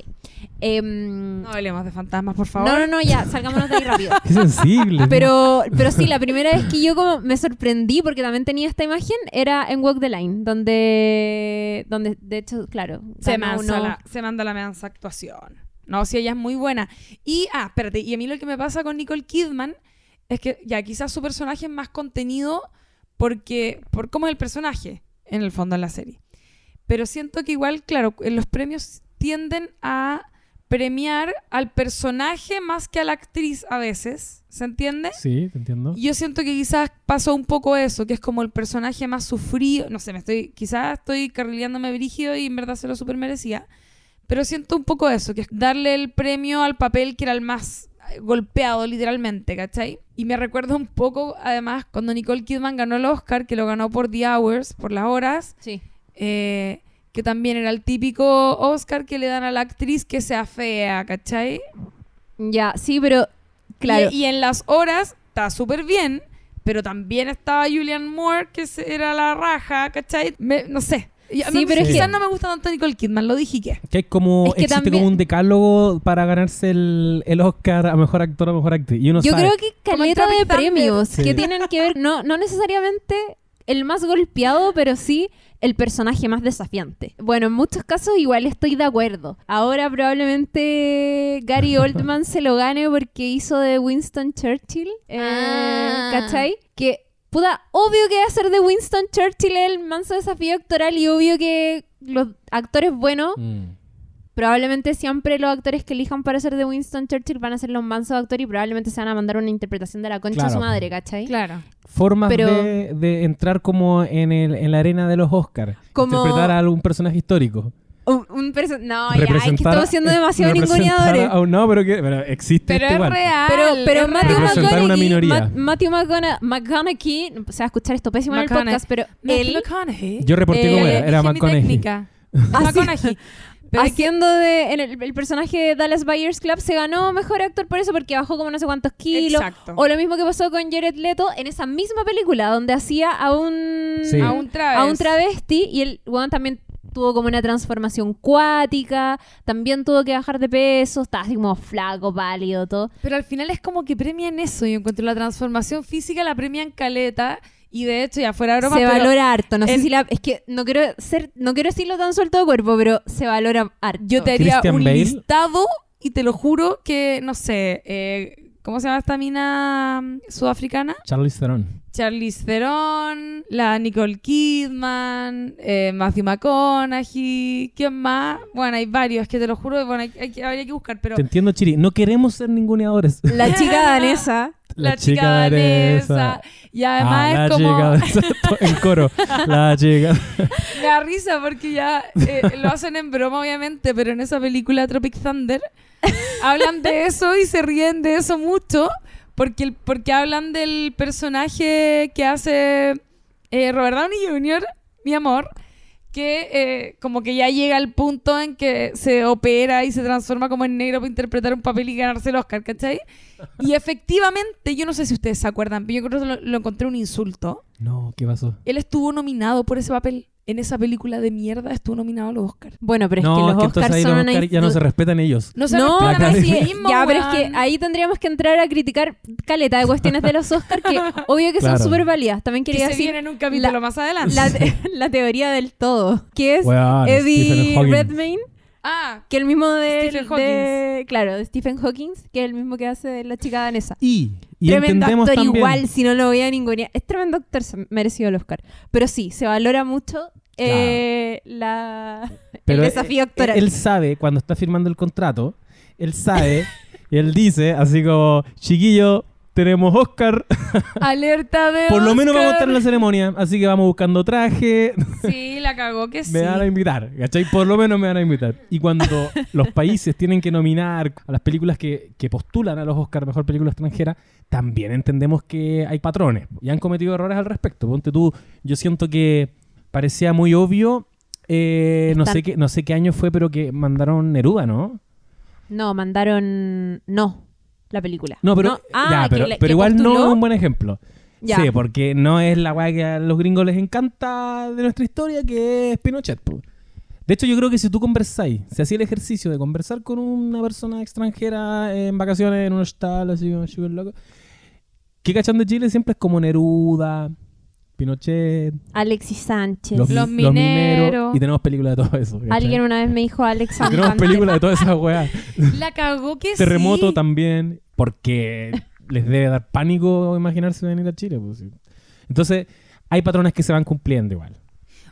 Em, No hablemos de fantasmas, por favor. no, no, no, ya, salgámonos de ahí rápido. Qué sensible. Pero, pero sí, la primera vez que yo como me sorprendí porque también tenía esta imagen era en Walk the Line, donde, donde de hecho, claro, Se, uno- la- se manda la mansa actuación. No, sí, ella es muy buena. Y, ah, espérate, y a mí lo que me pasa con Nicole Kidman es que ya quizás su personaje es más contenido porque, por cómo es el personaje, en el fondo, en la serie. Pero siento que igual, claro, en los premios tienden a premiar al personaje más que a la actriz a veces, ¿se entiende? Sí, te entiendo. Yo siento que quizás pasó un poco eso, que es como el personaje más sufrido. No sé, me estoy, quizás estoy carrileándome brígido y en verdad se lo super merecía. Pero siento un poco eso, que es darle el premio al papel que era el más eh, golpeado, literalmente, ¿cachai? Y me recuerda un poco, además, cuando Nicole Kidman ganó el Oscar, que lo ganó por The Hours, por las horas, Sí. eh, que también era el típico Oscar que le dan a la actriz que sea fea, ¿cachai? Ya, sí, pero claro. Y, y en las horas está súper bien, pero también estaba Julian Moore, que era la raja, ¿cachai? Me- no sé. Sí, mí pero es quizás que- no me gusta tanto Nicole Kidman, lo dije y qué. Que hay como, Es que existe también- como un decálogo para ganarse el, el Oscar a mejor actor o mejor actriz. Y uno Yo sabe. creo que caleta de premios Sí. que tienen que ver, no, no necesariamente el más golpeado, pero sí el personaje más desafiante. Bueno, en muchos casos igual estoy de acuerdo. Ahora probablemente Gary Oldman se lo gane porque hizo de Winston Churchill. eh, Ah. ¿Cachai? Que, puta, obvio que va a ser de Winston Churchill el manso desafío actoral y obvio que los actores buenos Mm. Probablemente siempre los actores que elijan para ser de Winston Churchill van a ser los mansos actores y probablemente se van a mandar una interpretación de la concha de su Claro. madre, ¿cachai? Claro. Formas Pero- de, de entrar como en, el, en la arena de los Oscars. Como- Interpretar a algún personaje histórico. Un, no, ya, es que estamos siendo demasiado ninguneadores. a un- no, pero, que, pero existe Pero esto es igual. real. Pero, pero es Matthew real. Representar una McConaughey, minoría. Ma- Matthew McCona- McConaughey, se va a escuchar esto pésimo en el podcast, pero él McConaughey. Yo reporté Eh, cómo era. Era Dije mi McConaughey. Ah. McConaughey. Pero haciendo de en el, el personaje de Dallas Buyers Club se ganó mejor actor por eso porque bajó como no sé cuántos kilos. Exacto. O lo mismo que pasó con Jared Leto en esa misma película donde hacía a un Sí. a un travesti. a un travesti y el weón también tuvo como una transformación cuática, también tuvo que bajar de peso, estaba así como flaco, pálido, todo. Pero al final es como que premian eso. Yo encuentro la transformación física la premian caleta. Y de hecho, ya fuera broma, se pero valora harto, no sé si la es que no quiero ser no quiero decirlo tan suelto de cuerpo, pero se valora harto. yo te haría Christian un Bale. listado y te lo juro que, no sé, eh, ¿cómo se llama esta mina mm, sudafricana? Charlize Theron. Charlize Theron, la Nicole Kidman, eh, Matthew McConaughey, ¿quién más? Bueno, hay varios, que te lo juro, bueno, hay, hay que- habría que buscar, pero Te entiendo, Chiri. No queremos ser ninguneadores. la chica danesa la, chica danesa. Y además Ah, es la como... chica danesa. en coro. La chica. Me da risa porque ya eh, lo hacen en broma, obviamente, pero en esa película Tropic Thunder hablan de eso y se ríen de eso mucho porque, porque hablan del personaje que hace eh, Robert Downey Jr., mi amor, que eh, como que ya llega al punto en que se opera y se transforma como en negro para interpretar un papel y ganarse el Oscar, ¿cachai? Y efectivamente, yo no sé si ustedes se acuerdan, pero yo creo que lo, lo encontré un insulto. No, ¿qué pasó? Él estuvo nominado por ese papel. En esa película de mierda estuvo nominado a los Oscars. Bueno, pero es no, que los Oscars son los una Oscar ya no se respetan ellos. No se No, respetan sí ya, pero es que ahí tendríamos que entrar a criticar caleta de cuestiones de los Oscars que obvio que Claro. son súper válidas. También que quería se decir viene en un capítulo la- más adelante. la, la teoría del todo, que es Eddie. Redmayne, ah, que el mismo de, Stephen de- claro, de Stephen Hawking, que es el mismo que hace de la chica danesa. Y, y tremendo actor también. igual, si no lo voy a ningunear. Es tremendo actor, se- merecido el Oscar. Pero sí, se valora mucho eh, la, Pero el desafío él- actoral. Él sabe, cuando está firmando el contrato, él sabe, y él dice, así como, chiquillo, tenemos Oscar. Alerta de Por lo menos vamos a estar en la ceremonia. Así que vamos buscando traje. Sí, la cagó que sí. Me van a invitar, ¿cachai? Por lo menos me van a invitar. Y cuando los países tienen que nominar a las películas que, que postulan a los Oscar Mejor Película Extranjera, también entendemos que hay patrones y han cometido errores al respecto. Ponte tú, yo siento que parecía muy obvio, eh, no, sé qué, no sé qué año fue, pero que mandaron Neruda, ¿no? No, mandaron. No, la película. No, pero, Ah, ya, pero, le- pero que igual no es un buen ejemplo. Ya. Sí, porque no es la weá que a los gringos les encanta de nuestra historia, que es Pinochet. po. De hecho, yo creo que si tú conversáis, si hacía el ejercicio de conversar con una persona extranjera en vacaciones en un hostal, así como súper loco, que cachan de Chile siempre es como Neruda, Pinochet, Alexis Sánchez. los, Los mi- los mineros. y tenemos películas de todo eso. ¿cachai? Alguien una vez me dijo Alex Y tenemos películas de todas esas weas. La cagó que Terremoto sí. también, porque les debe dar pánico imaginarse venir a Chile. pues, sí. Entonces, hay patrones que se van cumpliendo igual.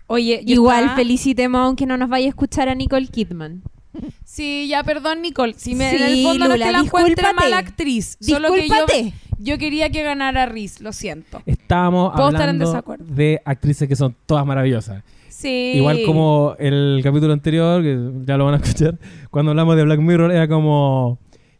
Oye, Igual estaba- felicitemos aunque no nos vaya a escuchar a Nicole Kidman. Sí, ya, perdón, Nicole. Si me, en Sí, el fondo no es que la encuentre mala actriz. Solo que yo, quería que ganara Riz, lo siento. Estábamos Puedo estar en hablando desacuerdo. de actrices que son todas maravillosas. Sí. Igual como el capítulo anterior, que ya lo van a escuchar, cuando hablamos de Black Mirror, era como...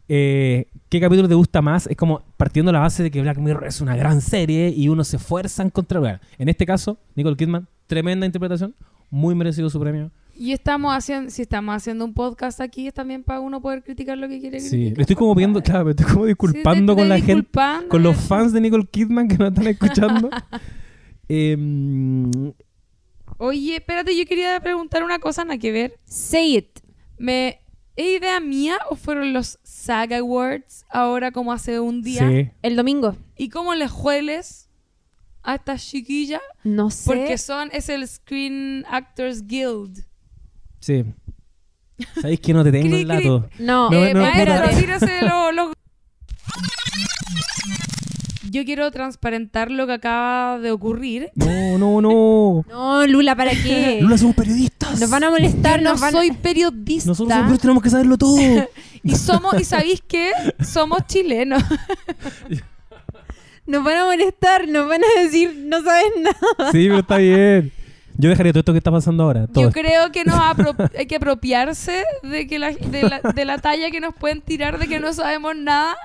eh, ¿Qué capítulo te gusta más? Es como partiendo la base de que Black Mirror es una gran serie y uno se esfuerza en encontrar. En este caso, Nicole Kidman, tremenda interpretación, muy merecido su premio. Y estamos haciendo, si estamos haciendo un podcast aquí, es también para uno poder criticar lo que quiere Sí, criticar. le estoy como pidiendo, claro, me estoy como Sí, disculpando te- con te la gente, con los fans de Nicole Kidman que nos están escuchando. Em, Oye, espérate, yo quería preguntar una cosa, nada que ver. Say it. ¿Me, ¿Es idea mía o fueron los Saga Awards ahora como hace un día? sí. El domingo. ¿Y cómo les jueles a estas chiquillas? No sé. Porque son, es el Screen Actors Guild. Sí. ¿Sabéis que no te tengo Cri, el dato? No, No, eh, no, maestro, puta. tírase lo- lo- Yo quiero transparentar lo que acaba de ocurrir. No, no, no. no, Lula, ¿para qué? Lula, somos periodistas. Nos van a molestar, Yo no nos van soy periodista. Nosotros siempre tenemos que saberlo todo. Y somos, y sabéis qué? Somos chilenos. nos van a molestar, nos van a decir, no sabes nada. sí, pero está bien. Yo dejaría todo esto que está pasando ahora. Todo Yo creo que nos hay que apropiarse de que la, de, la, de la talla que nos pueden tirar de que no sabemos nada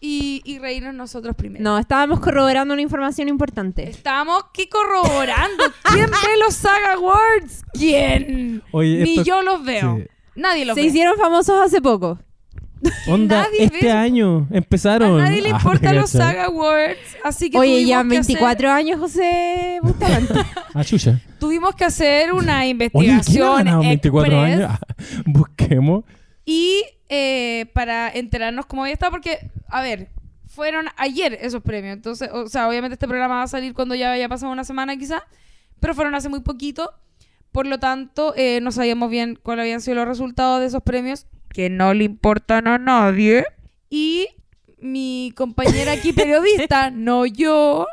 y, y reírnos nosotros primero. No, estábamos corroborando una información importante. Estamos que corroborando. ¿Quién ve los Saga Awards? ¿Quién? Oye, Ni esto- yo los veo. sí. Nadie los Se ve. hicieron famosos hace poco. Onda, Nadie este ve- año empezaron. A nadie le Ah, importan te los. Saga Awards, así que Oye, ya que 24 años, José Bustamante. Ah, chucha. hacer, tuvimos que hacer una Oye, ¿quién ha investigación ganado 24 express años? Ah, Busquemos. y eh, para enterarnos cómo había estado, porque, a ver, fueron ayer esos premios, entonces, o sea, obviamente este programa va a salir cuando ya haya pasado una semana quizá, pero fueron hace muy poquito, por lo tanto, eh, no sabíamos bien cuáles habían sido los resultados de esos premios, que no le importan a nadie, y mi compañera aquí periodista, no yo,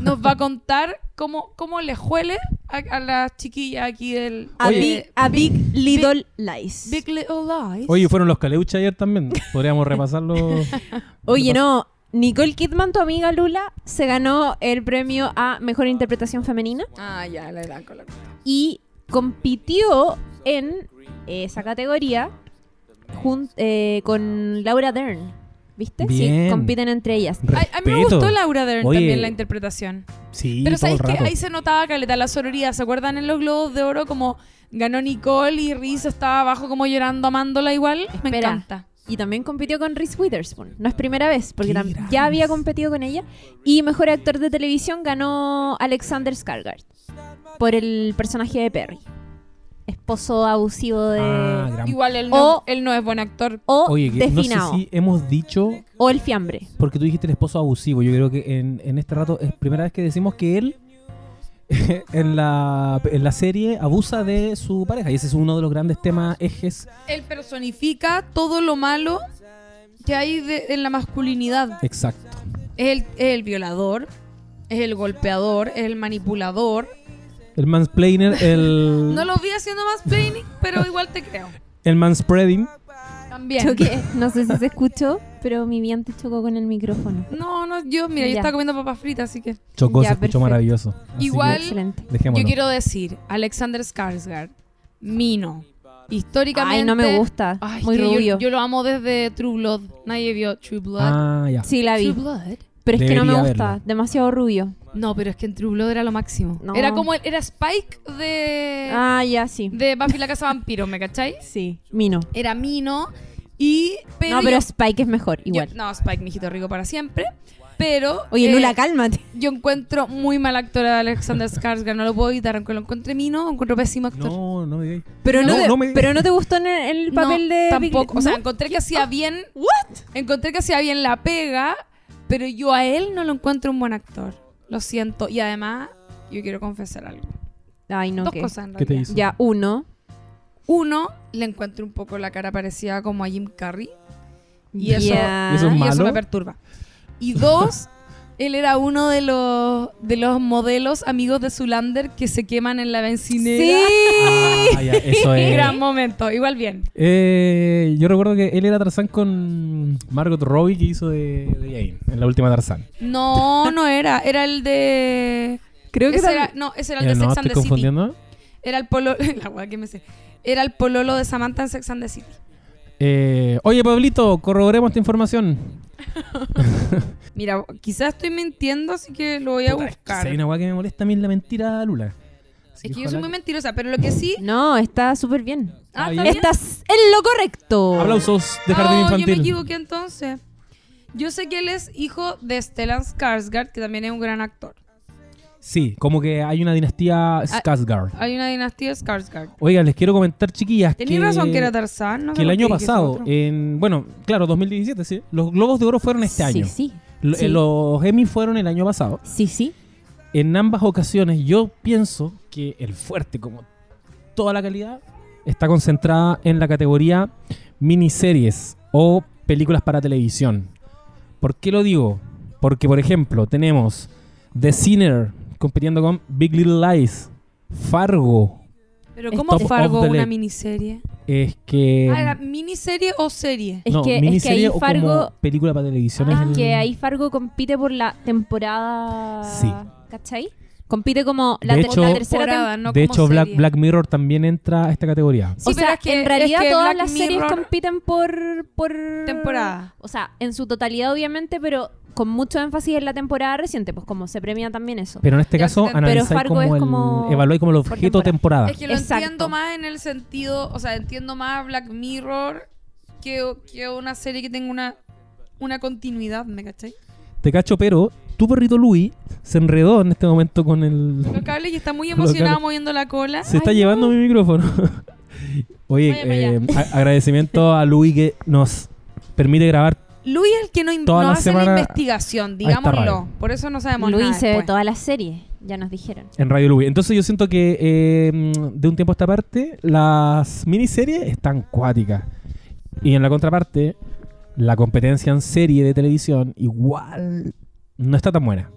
nos va a contar cómo, cómo le juele a, a las chiquillas aquí del... A, Oye, big, a big Little Lies. Big Little Lies. Oye, fueron los Caleucha ayer también. Podríamos repasarlo. Oye, no. Nicole Kidman, tu amiga Lula, se ganó el premio a Mejor Interpretación Femenina Ah, ya, le dan con la y compitió en esa categoría jun- eh, con Laura Dern. ¿Viste? Bien. Sí, compiten entre ellas. A, a mí me gustó Laura Dern Oye, también la interpretación. Sí, Pero ¿sabes qué? rato. Ahí se notaba caleta la sororidad. ¿Se acuerdan en los Globos de Oro como ganó Nicole y Reese estaba abajo como llorando amándola igual? Me Espera. encanta. Y también compitió con Reese Witherspoon. No es primera vez, porque ya había competido con ella. Y mejor actor de televisión ganó Alexander Skarsgård por el personaje de Perry. Esposo abusivo de... Ah, Igual él no, O- él no es buen actor. o Oye, que no sé desfinado. si hemos dicho, O el fiambre. porque tú dijiste el esposo abusivo. Yo creo que en, en este rato es primera vez que decimos que él en la, en la serie abusa de su pareja. Y ese es uno de los grandes temas, ejes. Él personifica todo lo malo que hay de- en la masculinidad. Exacto. Es el, es el violador, es el golpeador, es el manipulador. El mansplainer, el, No lo vi haciendo más planning, pero igual te creo. el manspreading. También. Choqué. No sé si se escuchó, pero mi viento chocó con el micrófono. No, no, yo, mira, yo estaba comiendo papas fritas, así que. Chocó, Ya, se escuchó perfecto. maravilloso. Así Igual-. Yo quiero decir, Alexander Skarsgård, Mino. Históricamente. Ay, no me gusta. Ay, Muy yo- rubio. Yo, lo amo desde True Blood. Nadie vio True Blood. Ah, ya. Sí, la vi. True Blood. Pero es que no me gusta. verlo. Demasiado rubio. No, pero es que en True Blood era lo máximo. No. Era como el, era Spike de Ah, ya, sí. de Buffy la casa vampiro, ¿me cacháis? Sí. Mino. Era Mino y pero no, pero yo- Spike es mejor, yo- igual. no, Spike, mijito rico para siempre. Pero Oye, eh, Lula, cálmate. yo encuentro muy mal actor a Alexander Skarsgård, no lo puedo evitar, aunque lo encuentre Mino, encuentro pésimo actor. No, no me digáis. Pero no, No, te, no me- pero no te gustó en el, el papel No, de tampoco, Big- o sea, ¿No? encontré que hacía bien Encontré que hacía bien la pega, pero yo a él no lo encuentro un buen actor. Lo siento. Y además, yo quiero confesar algo. Ay, no, Dos ¿qué? cosas en ¿Qué te realidad. hizo? Ya, uno. Uno, le encuentro un poco la cara parecida como a Jim Carrey. Y eso. ¿Y eso es y eso malo? me perturba. Y dos, él era uno de los, de los modelos amigos de Zulander que se queman en la bencinera. Sí. Ah, ya, eso es. Gran momento. Igual bien. Eh, yo recuerdo que él era Tarzán con Margot Robbie que hizo de, de Jane en la última Tarzán. No, no era. Era el de... Creo que Ese era, no, ese era el Eh, de no, Sex and the City. confundiendo. Era el pololo. La weá que me sé. Era el pololo de Samantha en Sex and the City. Eh, oye, Pablito, corroboremos esta información. Mira, quizás estoy mintiendo, así que lo voy a Puta, es que buscar. si hay una weá que me molesta a mí es la mentira, Lula. Así Es que yo soy muy mentirosa, pero lo que sí. No, está súper bien. Ah, ¿está bien? Estás en lo correcto. Aplausos de Jardín Oh, yo me Infantil. equivoqué entonces. Yo sé que él es hijo de Stellan Skarsgård, que también es un gran actor. Sí, como que hay una Ah, dinastía Skarsgård. Hay una dinastía Skarsgård. Oiga, les quiero comentar, chiquillas, que, Tenías razón que era Tarzán, no que el año pasado, en bueno, claro, 2017, sí. Los Globos de Oro fueron este año. Sí, sí. Lo- sí. Los Emmy fueron el año pasado. Sí, sí. En ambas ocasiones yo pienso que el fuerte, como toda la calidad, está concentrada en la categoría miniseries o películas para televisión. ¿Por qué lo digo? Porque, por ejemplo, tenemos The Sinner compitiendo con Big Little Lies, Fargo. Pero ¿cómo Top Fargo una Lake. miniserie? Es que... Ah, ¿era miniserie o serie? Es, no, que, es que ahí o Fargo. como película para televisión. Ah, es el- que ahí Fargo compite por la temporada. Sí. ¿Cachai? Compite como la, De te- hecho- la tercera temporada. No de como hecho, Black, serie. Black Mirror también entra a esta categoría. Sí, o pero sea, es que- en realidad es que todas Black las series compiten por, por Temporada. O sea, en su totalidad obviamente, pero con mucho énfasis en la temporada reciente, pues como se premia también eso. Pero en este Ya, caso, pero analizáis Fargo como es el, como evaluáis como el objeto temporada. temporada. Es que lo Exacto. entiendo más en el sentido, o sea, entiendo más Black Mirror que, que una serie que tenga una, una continuidad, ¿me cachai? Te cacho, pero tu perrito Louis se enredó en este momento con el... Los cables y está muy emocionado moviendo la cola. Se está llevando mi micrófono. Oye, eh, a- agradecimiento a Louis que nos permite grabar. Luis es el que no, in- Toda no la hace semana la investigación, radio. digámoslo. Por eso no sabemos Luis nada se ve después. todas las series, ya nos dijeron. En Radio Louis. Entonces yo siento que eh, de un tiempo a esta parte las miniseries están cuáticas. Y en la contraparte, la competencia en serie de televisión igual no está tan buena.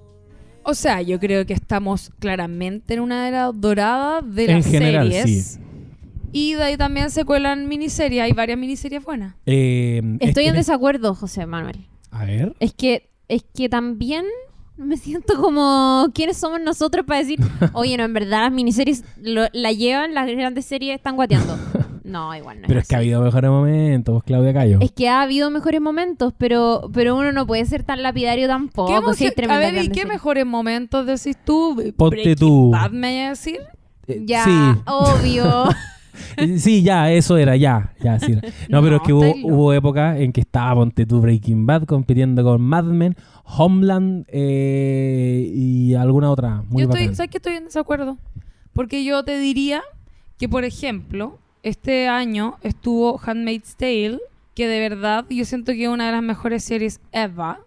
O sea, yo creo que estamos claramente en una era dorada de En las general, series. sí. Y de ahí también se cuelan miniseries. Hay varias miniseries buenas. Eh, Estoy este- en desacuerdo, José Manuel. A ver. Es que, es que también me siento como quiénes somos nosotros para decir, oye, no, en verdad las miniseries lo- la llevan, las grandes series están guateando. No, igual no. Pero es que ha habido mejores momentos, Claudia Cayo. Es que ha habido mejores momentos, pero, pero uno no puede ser tan lapidario tampoco. ¿Qué si hay mujer- a tremendas ver, ¿y grandes qué series. mejores momentos decís tú? Ponte Breaking tú. Bad, me vaya a decir? Eh, Ya, Sí. obvio. Sí, ya, eso era, ya, ya, sí. No, pero es que hubo, épocas en que estaba Ponte tú Breaking Bad compitiendo con Mad Men, Homeland eh, y alguna otra. Muy yo estoy. ¿sabes que estoy en desacuerdo? Porque yo te diría que, por ejemplo, este año estuvo Handmaid's Tale, que de verdad yo siento que es una de las mejores series ever.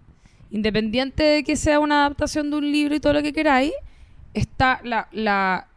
Independiente de que sea una adaptación de un libro y todo lo que queráis, está la, la,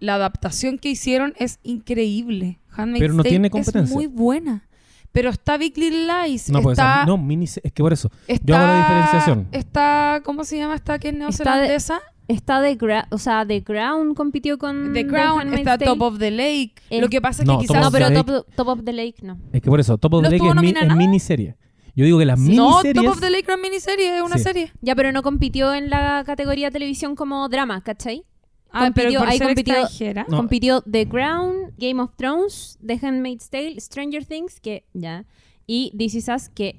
la adaptación que hicieron es increíble. Handmaid's Pero no Tale tiene es competencia. muy buena. Pero está Big Little Lies, No, pues, está, no, mini, es que por eso. está, yo hago la diferenciación. Está, ¿cómo se llama esta que es Está de- neozelandesa? Está The Ground, o sea, The Crown compitió con The The Crown está. Top of the Lake. Eh, Lo que pasa es no, que quizás... No, pero top, Top of the Lake no. Es que por eso, Top of ¿No the Lake es, mi- es miniserie. Yo digo que las No, miniseries... Top of the Lake no es miniserie, es una Sí. serie. Ya, pero no compitió en la categoría televisión como drama, ¿cachai? Ah, pero Compitió- por ahí ser compitió- extranjera. No. Compitió The Crown, Game of Thrones, The Handmaid's Tale, Stranger Things, que ya, y This Is Us, que,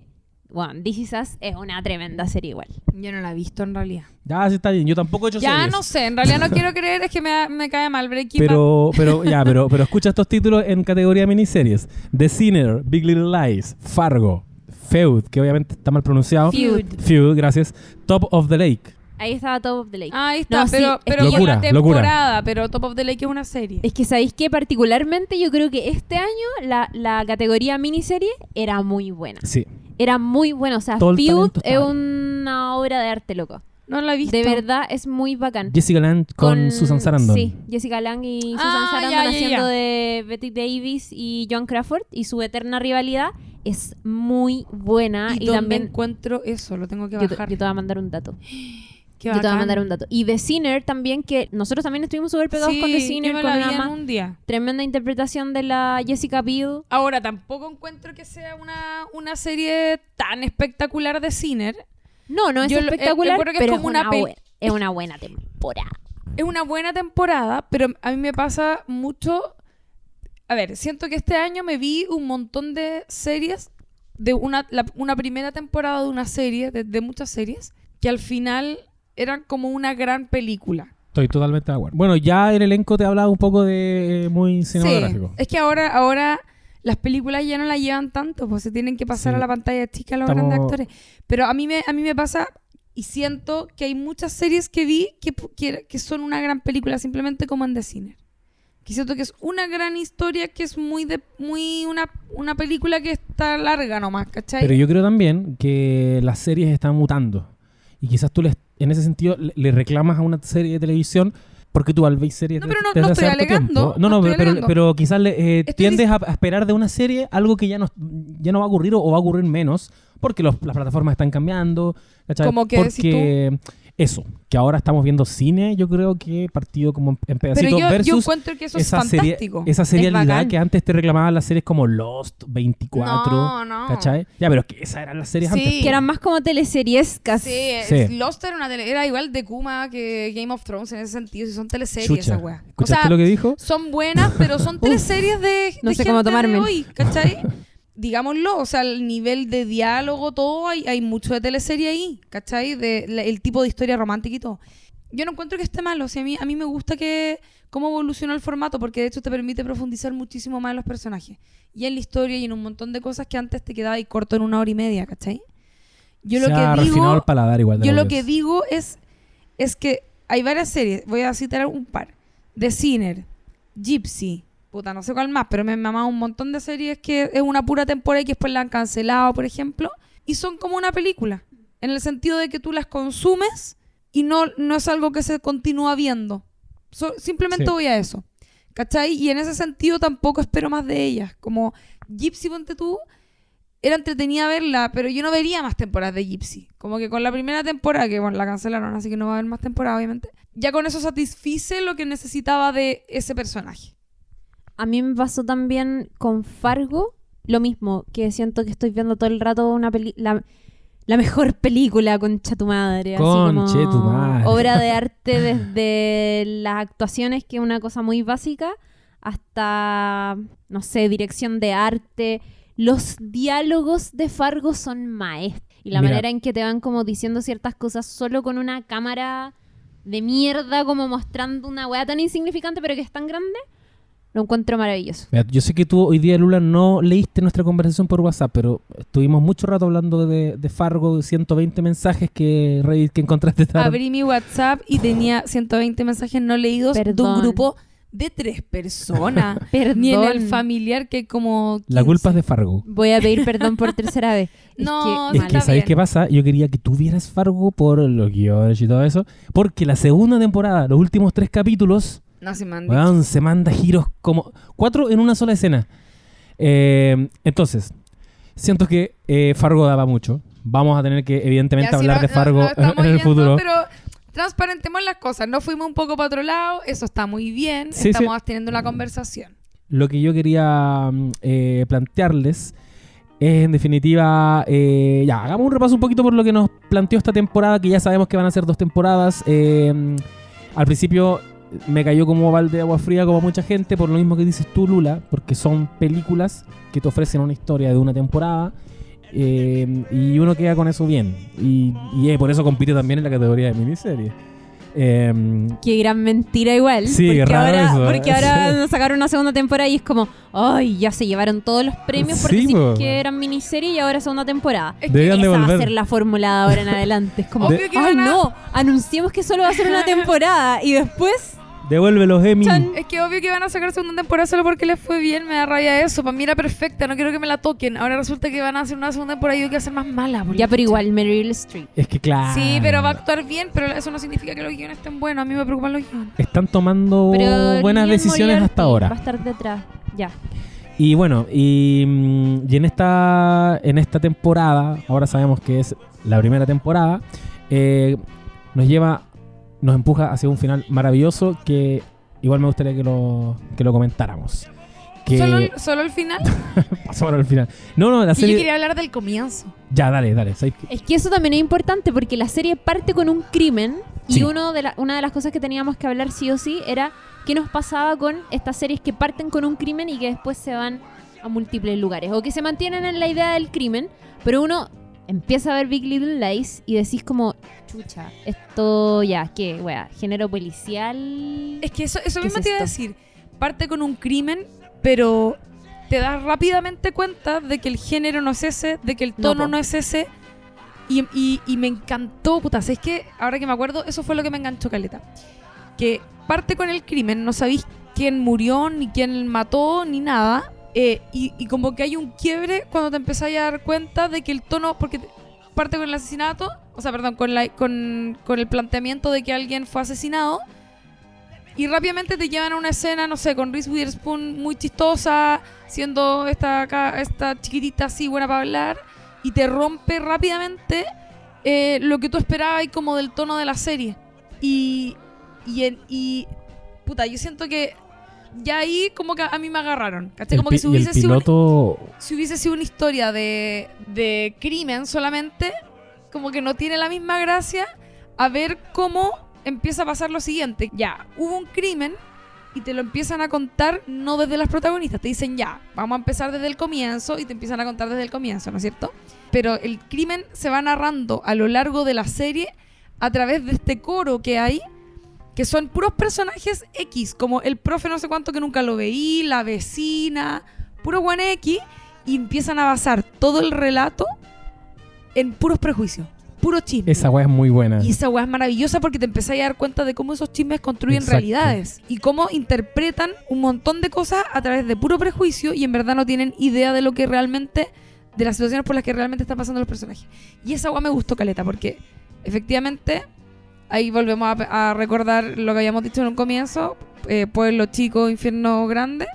bueno, This Is Us es una tremenda serie igual. Yo no la he visto en realidad. Ya, sí está bien. Yo tampoco he hecho Ya series. no sé, en realidad no quiero creer, es que me, me cae mal Breaking Bad. Pero, pero, ya, pero, pero escucha estos títulos en categoría miniseries. The Sinner, Big Little Lies, Fargo, Feud, que obviamente está mal pronunciado. Feud. Feud, gracias. Top of the Lake. Ahí estaba Top of the Lake. Ahí está, No, sí, pero, es pero que- locura. temporada, pero Top of the Lake es una serie. Es que sabéis que particularmente yo creo que este año la, la categoría miniserie era muy buena. Sí. Era muy buena. O sea, Feud es una obra de arte, loco. No la he visto. De verdad es muy bacán. Jessica Lange con, Susan Sarandon. Sí, Jessica Lange y Susan Ah, Sarandon ya, ya, haciendo ya. de Betty Davis y John Crawford y su eterna rivalidad es muy buena. ¿Y, Y, dónde también encuentro eso? Lo tengo que yo te, bajar. yo te voy a mandar un dato. Qué Yo te voy a mandar un dato. Y The Sinner también, que nosotros también estuvimos súper pegados Sí, con The yo Sinner, me con la vi en un día. tremenda interpretación de la Jessica Biel. Ahora, tampoco encuentro que sea una, una serie tan espectacular de Sinner. No, no es Yo lo- eh, espectacular, que es como es, una es una buena temporada. Es una buena temporada, pero a mí me pasa mucho... A ver, siento que este año me vi un montón de series, de una, la- una primera temporada de una serie, de, de muchas series, que al final eran como una gran película. Estoy totalmente de acuerdo. Bueno, ya el elenco te hablaba un poco de eh, muy cinematográfico. Sí, es que ahora, ahora las películas ya no la llevan tanto, pues se tienen que pasar Sí. a la pantalla chica los Estamos- grandes actores. Pero a mí me, a mí me pasa y siento que hay muchas series que vi que, que son una gran película, simplemente como en The Sinner. Que siento que es una gran historia, que es muy de muy una, una película que está larga nomás, ¿cachai? Pero yo creo también que las series están mutando. Y quizás tú les, en ese sentido le, reclamas a una serie de televisión porque tú al ver series No, pero no- no estoy alegando, No, no pero, alegando. pero quizás le, eh, tiendes a, a esperar de una serie algo que ya no, ya no va a ocurrir o, o va a ocurrir menos porque los- las plataformas están cambiando. ¿cachai? Como que eso, que ahora estamos viendo cine, yo creo que partido como en, en Pero pedacitos yo, yo versus encuentro que eso es esa, serie, fantástico. esa Es serialidad que antes te reclamaban las series como Lost, 24, No, no. ¿cachai? Ya, pero es que esas eran las series Sí. antes. Que eran más como teleseriescas. Sí, Sí. es- Lost era, una tele- era igual de Kuma que Game of Thrones en ese sentido, si son teleseries Chucha. esa wea. O ¿Escuchaste sea, lo que dijo? son buenas, pero son teleseries de, no de sé cómo gente de tomarme. hoy, ¿cachai? Digámoslo, o sea, el nivel de diálogo, todo, hay, hay mucho de teleserie ahí, ¿cachai? De, la- el tipo de historia romántica y todo. Yo no encuentro que esté malo, o sea, a mí, a mí me gusta que cómo evolucionó el formato, porque de hecho te permite profundizar muchísimo más en los personajes. Y en la historia y en un montón de cosas que antes te quedaba ahí corto en una hora y media, ¿cachai? Yo lo ha que digo... el paladar igual de Yo lo que digo es, es que hay varias series, voy a citar un par. The Sinner, Gypsy, puta, no sé cuál más, pero me he mamado un montón de series que es una pura temporada y que después la han cancelado, por ejemplo, y son como una película, en el sentido de que tú las consumes y no, no es algo que se continúa viendo. So- simplemente Sí. voy a eso. ¿Cachai? Y en ese sentido tampoco espero más de ellas. Como Gypsy, ponte tú, era entretenida verla, pero yo no vería más temporadas de Gypsy. Como que con la primera temporada, que bueno, la cancelaron, así que no va a haber más temporada, obviamente. Ya con eso satisfice lo que necesitaba de ese personaje. A mí me pasó también con Fargo lo mismo, que siento que estoy viendo todo el rato una peli la, la mejor película, concha tu madre. así como Conche tu madre. Obra de arte desde las actuaciones, que es una cosa muy básica, hasta, no sé, dirección de arte. Los diálogos de Fargo son maestros. Y la Mira. manera en que te van como diciendo ciertas cosas solo con una cámara de mierda, como mostrando una weá tan insignificante, pero que es tan grande, lo encuentro maravilloso. Mira, Yo sé que tú hoy día, Lula, no leíste nuestra conversación por WhatsApp, pero estuvimos mucho rato hablando de, de Fargo, 120 mensajes que, Reddit, que encontraste tarde. Abrí mi WhatsApp y tenía 120 mensajes no leídos de un grupo de tres personas. Perdón. Ni en el familiar que como... La 15. culpa es de Fargo. Voy a pedir perdón por tercera vez. Es No, que, Es que, ¿sabéis bien. qué pasa? Yo quería que tú vieras Fargo por los guiones y todo eso, porque la segunda temporada, los últimos tres capítulos, No, se weón, se manda giros como cuatro en una sola escena. Eh, entonces, siento que eh, Fargo daba mucho. Vamos a tener que, evidentemente, Ya, sí, hablar de Fargo en el futuro. Pero transparentemos las cosas. No fuimos un poco para otro lado, eso está muy bien. Sí, Estamos teniendo una conversación. Lo que yo quería mm, eh, plantearles es, en definitiva, eh, ya, hagamos un repaso un poquito por lo que nos planteó esta temporada, que ya sabemos que van a ser dos temporadas. Mm, al principio me cayó como balde de agua fría, como mucha gente, por lo mismo que dices tú, Lula, porque son películas que te ofrecen una historia de una temporada. eh, y uno queda con eso bien. Y, y, eh, por eso compite también en la categoría de miniserie. Eh, Qué gran mentira igual. Sí, porque raro ahora, eso, ¿eh? porque ahora Sí. nos sacaron una segunda temporada y es como, ay, ya se llevaron todos los premios porque Sí, sí, po. que eran miniserie y ahora segunda temporada. Es que Deberían Esa va a ser la fórmula de ahora en adelante. Es como, Obvio que ay no, anunciemos que solo va a ser una temporada y después Devuelve los Emmy. Chan. Es que obvio que van a sacar segunda temporada solo porque les fue bien, me da rabia eso. Para mí era perfecta, no quiero que me la toquen. Ahora resulta que van a hacer una segunda temporada y yo quiero hacer más mala. ya, pero igual Meryl Streep. Es que claro. Sí, pero va a actuar bien, pero eso no significa que los guiones estén buenos. A mí me preocupan los guiones. Están tomando Pero buenas Liam decisiones Moriarty hasta Va a ahora. estar detrás. Ya. Y bueno, y, mm, y en esta en esta temporada, ahora sabemos que es la primera temporada, eh, nos lleva, nos empuja hacia un final maravilloso que igual me gustaría que lo, que lo comentáramos. Que Solo, el- solo el final. pasamos al final. No, no, la Sí, yo serie. quería hablar del comienzo. Ya, dale, dale. Es que eso también es importante porque la serie parte con un crimen y Sí. uno de la- una de las cosas que teníamos que hablar sí o sí era qué nos pasaba con estas series que parten con un crimen y que después se van a múltiples lugares o que se mantienen en la idea del crimen, pero uno empieza a ver Big Little Lies y decís como, chucha, esto ya, ¿qué? Wea, género policial. Es que eso, eso ¿Qué mismo es te iba a decir. Parte con un crimen, pero te das rápidamente cuenta de que el género no es ese, de que el No, tono po. no, es ese. Y, y- y me encantó, puta. Es que ahora que me acuerdo, eso fue lo que me enganchó, Caleta. Que parte con el crimen, no sabéis quién murió, ni quién mató, ni nada. Eh, y, y como que hay un quiebre cuando te empezáis a dar cuenta de que el tono. Porque te- parte con el asesinato, o sea, perdón, con, la, con, con el planteamiento de que alguien fue asesinado. Y rápidamente te llevan a una escena, no sé, con Reese Witherspoon muy chistosa, siendo esta, esta chiquitita así buena para hablar, y te rompe rápidamente eh, lo que tú esperabas y como del tono de la serie. Y, y, puta, yo siento que ya ahí como que a mí me agarraron, Como que si y hubiese, sido, un- piloto. si hubiese sido una historia de, de crimen solamente, como que no tiene la misma gracia a ver cómo empieza a pasar lo siguiente. Ya, hubo un crimen y te lo empiezan a contar no desde las protagonistas. Te dicen ya, vamos a empezar desde el comienzo y te empiezan a contar desde el comienzo, ¿no es cierto? Pero el crimen se va narrando a lo largo de la serie a través de este coro que hay, que son puros personajes X, como el profe no sé cuánto que nunca lo veí, la vecina, puro buen X, y empiezan a basar todo el relato en puros prejuicios, puro chisme. Esa weá es muy buena. Y esa weá es maravillosa porque te empezás a dar cuenta de cómo esos chismes construyen Exacto. realidades y cómo interpretan un montón de cosas a través de puro prejuicio y en verdad no tienen idea de lo que realmente, de las situaciones por las que realmente están pasando los personajes. Y esa weá me gustó caleta porque efectivamente ahí volvemos a, a recordar lo que habíamos dicho en un comienzo, eh, pueblo chico, infierno grande.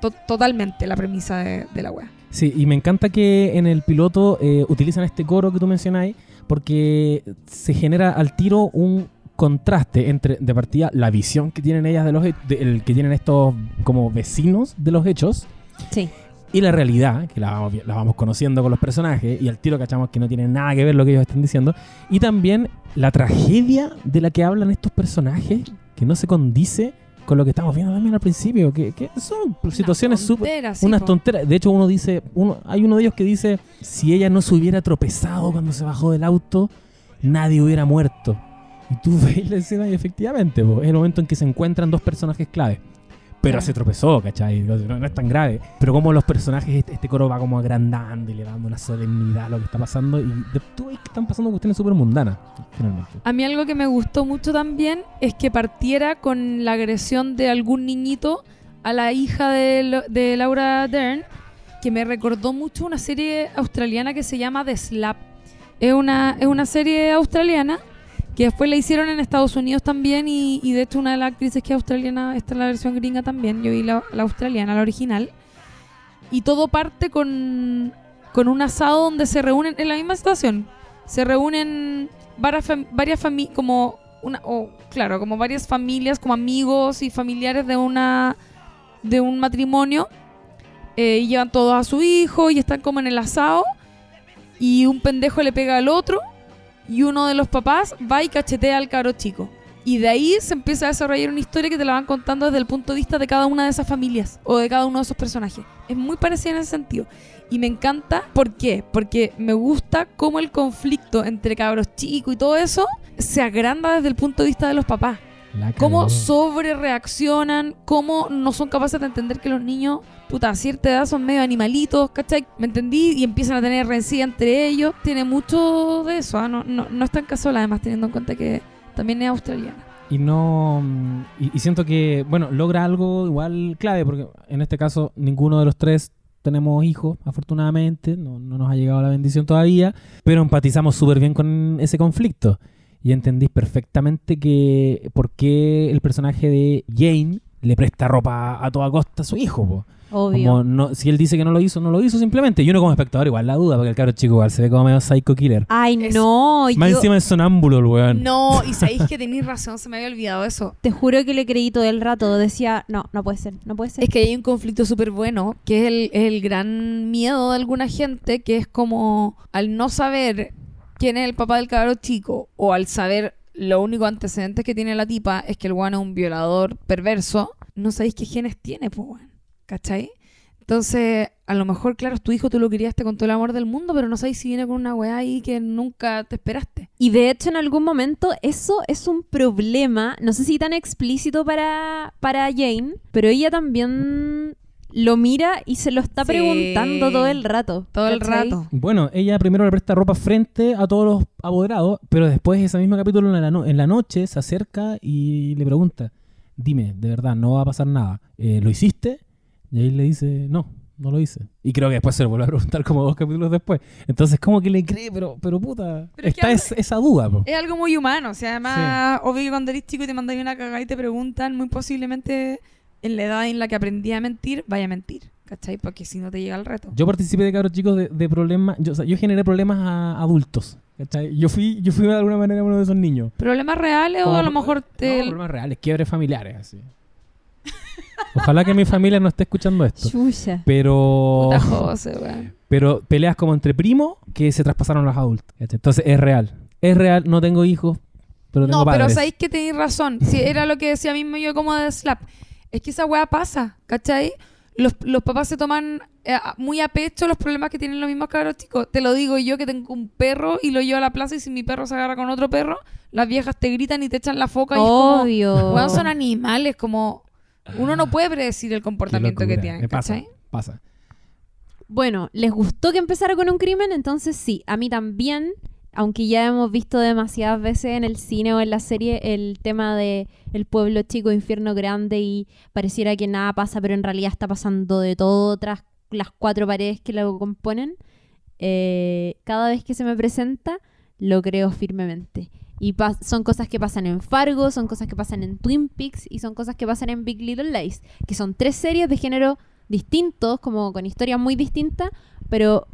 To- totalmente la premisa de, de la weá. Sí, y me encanta que en el piloto eh, utilizan este coro que tú mencionáis porque se genera al tiro un contraste entre de partida la visión que tienen ellas de los de- el que tienen estos como vecinos de los hechos Sí. Y la realidad que la vamos, vi- la vamos conociendo con los personajes y al tiro cachamos que no tiene nada que ver lo que ellos están diciendo y también la tragedia de la que hablan estos personajes que no se condice con lo que estamos viendo también al principio que, que son situaciones súper sí, unas po. tonteras. De hecho, uno dice, uno, hay uno de ellos que dice, si ella no se hubiera tropezado cuando se bajó del auto, nadie hubiera muerto. Y tú ves la escena y efectivamente, po, es el momento en que se encuentran dos personajes clave. Pero se tropezó, ¿cachai? No, no es tan grave. Pero como los personajes, este, este coro va como agrandando y le dando una solemnidad a lo que está pasando. Y de, tú ves que están pasando cuestiones súper mundanas. A mí algo que me gustó mucho también es que partiera con la agresión de algún niñito a la hija de, de Laura Dern, que me recordó mucho una serie australiana que se llama The Slap. Es una, es una serie australiana que después la hicieron en Estados Unidos también y, y de hecho una de las actrices que es australiana está en la versión gringa también. Yo vi la, la australiana, la original. Y todo parte con, con un asado donde se reúnen, en la misma situación, se reúnen varias, fam- varias familias, como una, o claro, como varias familias, como amigos y familiares de una de un matrimonio eh, y llevan todos a su hijo y están como en el asado y un pendejo le pega al otro y uno de los papás va y cachetea al caro chico. Y de ahí se empieza a desarrollar una historia que te la van contando desde el punto de vista de cada una de esas familias o de cada uno de esos personajes. Es muy parecida en ese sentido. Y me encanta, ¿por qué? Porque me gusta cómo el conflicto entre cabros chicos y todo eso se agranda desde el punto de vista de los papás. Cómo sobre reaccionan, cómo no son capaces de entender que los niños, puta, a cierta edad son medio animalitos, ¿cachai? ¿Me entendí? Y empiezan a tener rencilla entre ellos. Tiene mucho de eso, ¿ah? no, no, no es tan casual además, teniendo en cuenta que también es australiana. Y no. mm, Y, y siento que, bueno, logra algo igual clave, porque en este caso ninguno de los tres tenemos hijos, afortunadamente, no, no nos ha llegado la bendición todavía, pero empatizamos súper bien con ese conflicto. Y entendís perfectamente que por qué el personaje de Jane le presta ropa a toda costa a su hijo. po. Obvio. Como no, si él dice que no lo hizo, no lo hizo simplemente. Y uno como espectador igual la duda, porque el cabro chico igual se ve como medio psycho killer. Ay, Es- no. Más yo encima es sonámbulo el weón. No, y sabéis que tenéis razón, se me había olvidado eso. te juro que le creí todo el rato. Decía, no, no puede ser, no puede ser. Es que hay un conflicto súper bueno, que es el, es el gran miedo de alguna gente, que es como al no saber quién es el papá del cabro chico, o al saber lo único antecedentes que tiene la tipa es que el weón es un violador perverso, no sabéis qué genes tiene, pues weón. ¿Cachai? Entonces, a lo mejor, claro, tu hijo, tú lo criaste con todo el amor del mundo, pero no sabéis si viene con una weá ahí que nunca te esperaste. Y de hecho, en algún momento, eso es un problema, no sé si tan explícito para, para Jane, pero ella también lo mira y se lo está Sí. preguntando todo el rato. Todo el rato. Bueno, ella primero le presta ropa frente a todos los apoderados, pero después ese mismo capítulo en la, no- en la noche se acerca y le pregunta, dime, de verdad, no va a pasar nada. Eh, ¿Lo hiciste? Y ahí le dice, no, no lo hice. Y creo que después se lo vuelve a preguntar como dos capítulos después. Entonces, como que le cree, pero, pero puta, Pero es que está algo- es- esa duda. po. Es algo muy humano, o sea, además, obvio que cuando eres chico y te mandan una cagada y te preguntan, muy posiblemente en la edad en la que aprendí a mentir, vaya a mentir, ¿cachai? Porque si no te llega el reto. Yo participé de cabros chicos de, de problemas, yo, o sea, yo generé problemas a adultos. ¿cachai? Yo fui, yo fui de alguna manera uno de esos niños. ¿Problemas reales o a lo mejor No, te... problemas reales, quiebres familiares, así. Ojalá que mi familia no esté escuchando esto. Chucha. Pero, Puta José, weón. pero peleas como entre primos que se traspasaron los adultos. ¿cachai? Entonces es real. Es real, no tengo hijos, pero tengo No, pero sabéis que tenéis razón. Si era lo que decía mismo yo como de Slap. Es que esa weá pasa, ¿cachai? Los, los papás se toman eh, muy a pecho los problemas que tienen los mismos cabros chicos. Te lo digo yo que tengo un perro y lo llevo a la plaza y si mi perro se agarra con otro perro, las viejas te gritan y te echan la foca y es como... Obvio. Weón, son animales, como... Uno no puede predecir el comportamiento que tienen, Me pasa, ¿cachai? pasa. Bueno, ¿les gustó que empezara con un crimen? Entonces sí, a mí también, aunque ya hemos visto demasiadas veces en el cine o en la serie el tema de el pueblo chico, infierno grande y pareciera que nada pasa, pero en realidad está pasando de todo tras las cuatro paredes que lo componen, eh, cada vez que se me presenta lo creo firmemente. Y son cosas que pasan en Fargo, son cosas que pasan en Twin Peaks y son cosas que pasan en Big Little Lies, que son tres series de género distintos, como con historias muy distintas, pero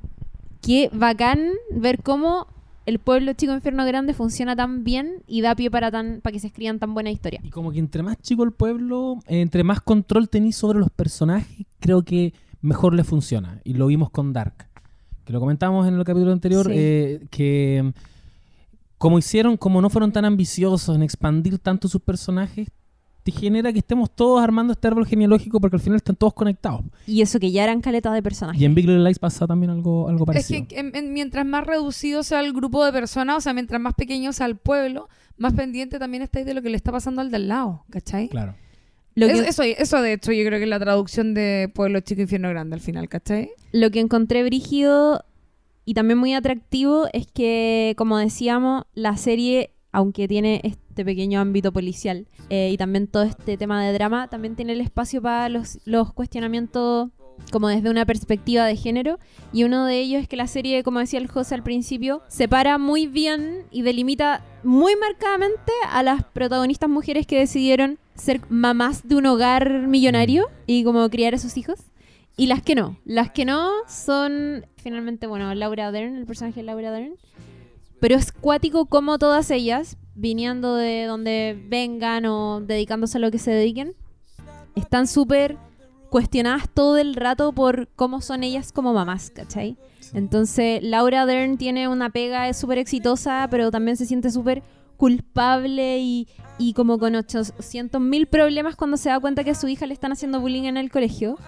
qué bacán ver cómo el pueblo chico infierno grande funciona tan bien y da pie para tan para que se escriban tan buenas historias. Y como que entre más chico el pueblo, eh, entre más control tenís sobre los personajes, creo que mejor le funciona. Y lo vimos con Dark. Que lo comentamos en el capítulo anterior, Sí. eh, que mm, como hicieron, como no fueron tan ambiciosos en expandir tanto sus personajes, te genera que estemos todos armando este árbol genealógico porque al final están todos conectados. Y eso que ya eran caletas de personajes. Y en Big Little Lies pasa también algo, algo Es parecido. que en- en- mientras más reducido sea el grupo de personas, o sea, mientras más pequeño sea el pueblo, más pendiente también estáis de lo que le está pasando al de al lado, ¿cachai? Claro. Lo que, Es- eso, eso de hecho yo creo que es la traducción de Pueblo Chico Infierno Grande al final, ¿cachai? lo que encontré brígido y también muy atractivo es que, como decíamos, la serie, aunque tiene este pequeño ámbito policial eh, y también todo este tema de drama, también tiene el espacio para los, los cuestionamientos como desde una perspectiva de género y uno de ellos es que la serie, como decía el José al principio, separa muy bien y delimita muy marcadamente a las protagonistas mujeres que decidieron ser mamás de un hogar millonario y como criar a sus hijos y las que no. Las que no son finalmente, bueno, Laura Dern, el personaje de Laura Dern. Pero es cuático como todas ellas, viniendo de donde vengan o dedicándose a lo que se dediquen, están súper cuestionadas todo el rato por cómo son ellas como mamás, ¿cachai? Entonces, Laura Dern tiene una pega, es súper exitosa, pero también se siente súper culpable y, y como con 800 mil problemas cuando se da cuenta que a su hija le están haciendo bullying en el colegio.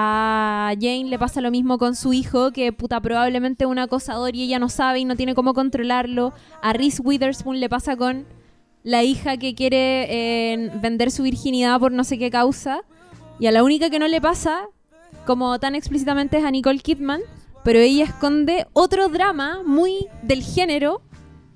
A Jane le pasa lo mismo con su hijo, que puta probablemente es un acosador y ella no sabe y no tiene cómo controlarlo. A Reese Witherspoon le pasa con la hija que quiere eh, vender su virginidad por no sé qué causa. Y a la única que no le pasa, como tan explícitamente, es a Nicole Kidman. Pero ella esconde otro drama muy del género,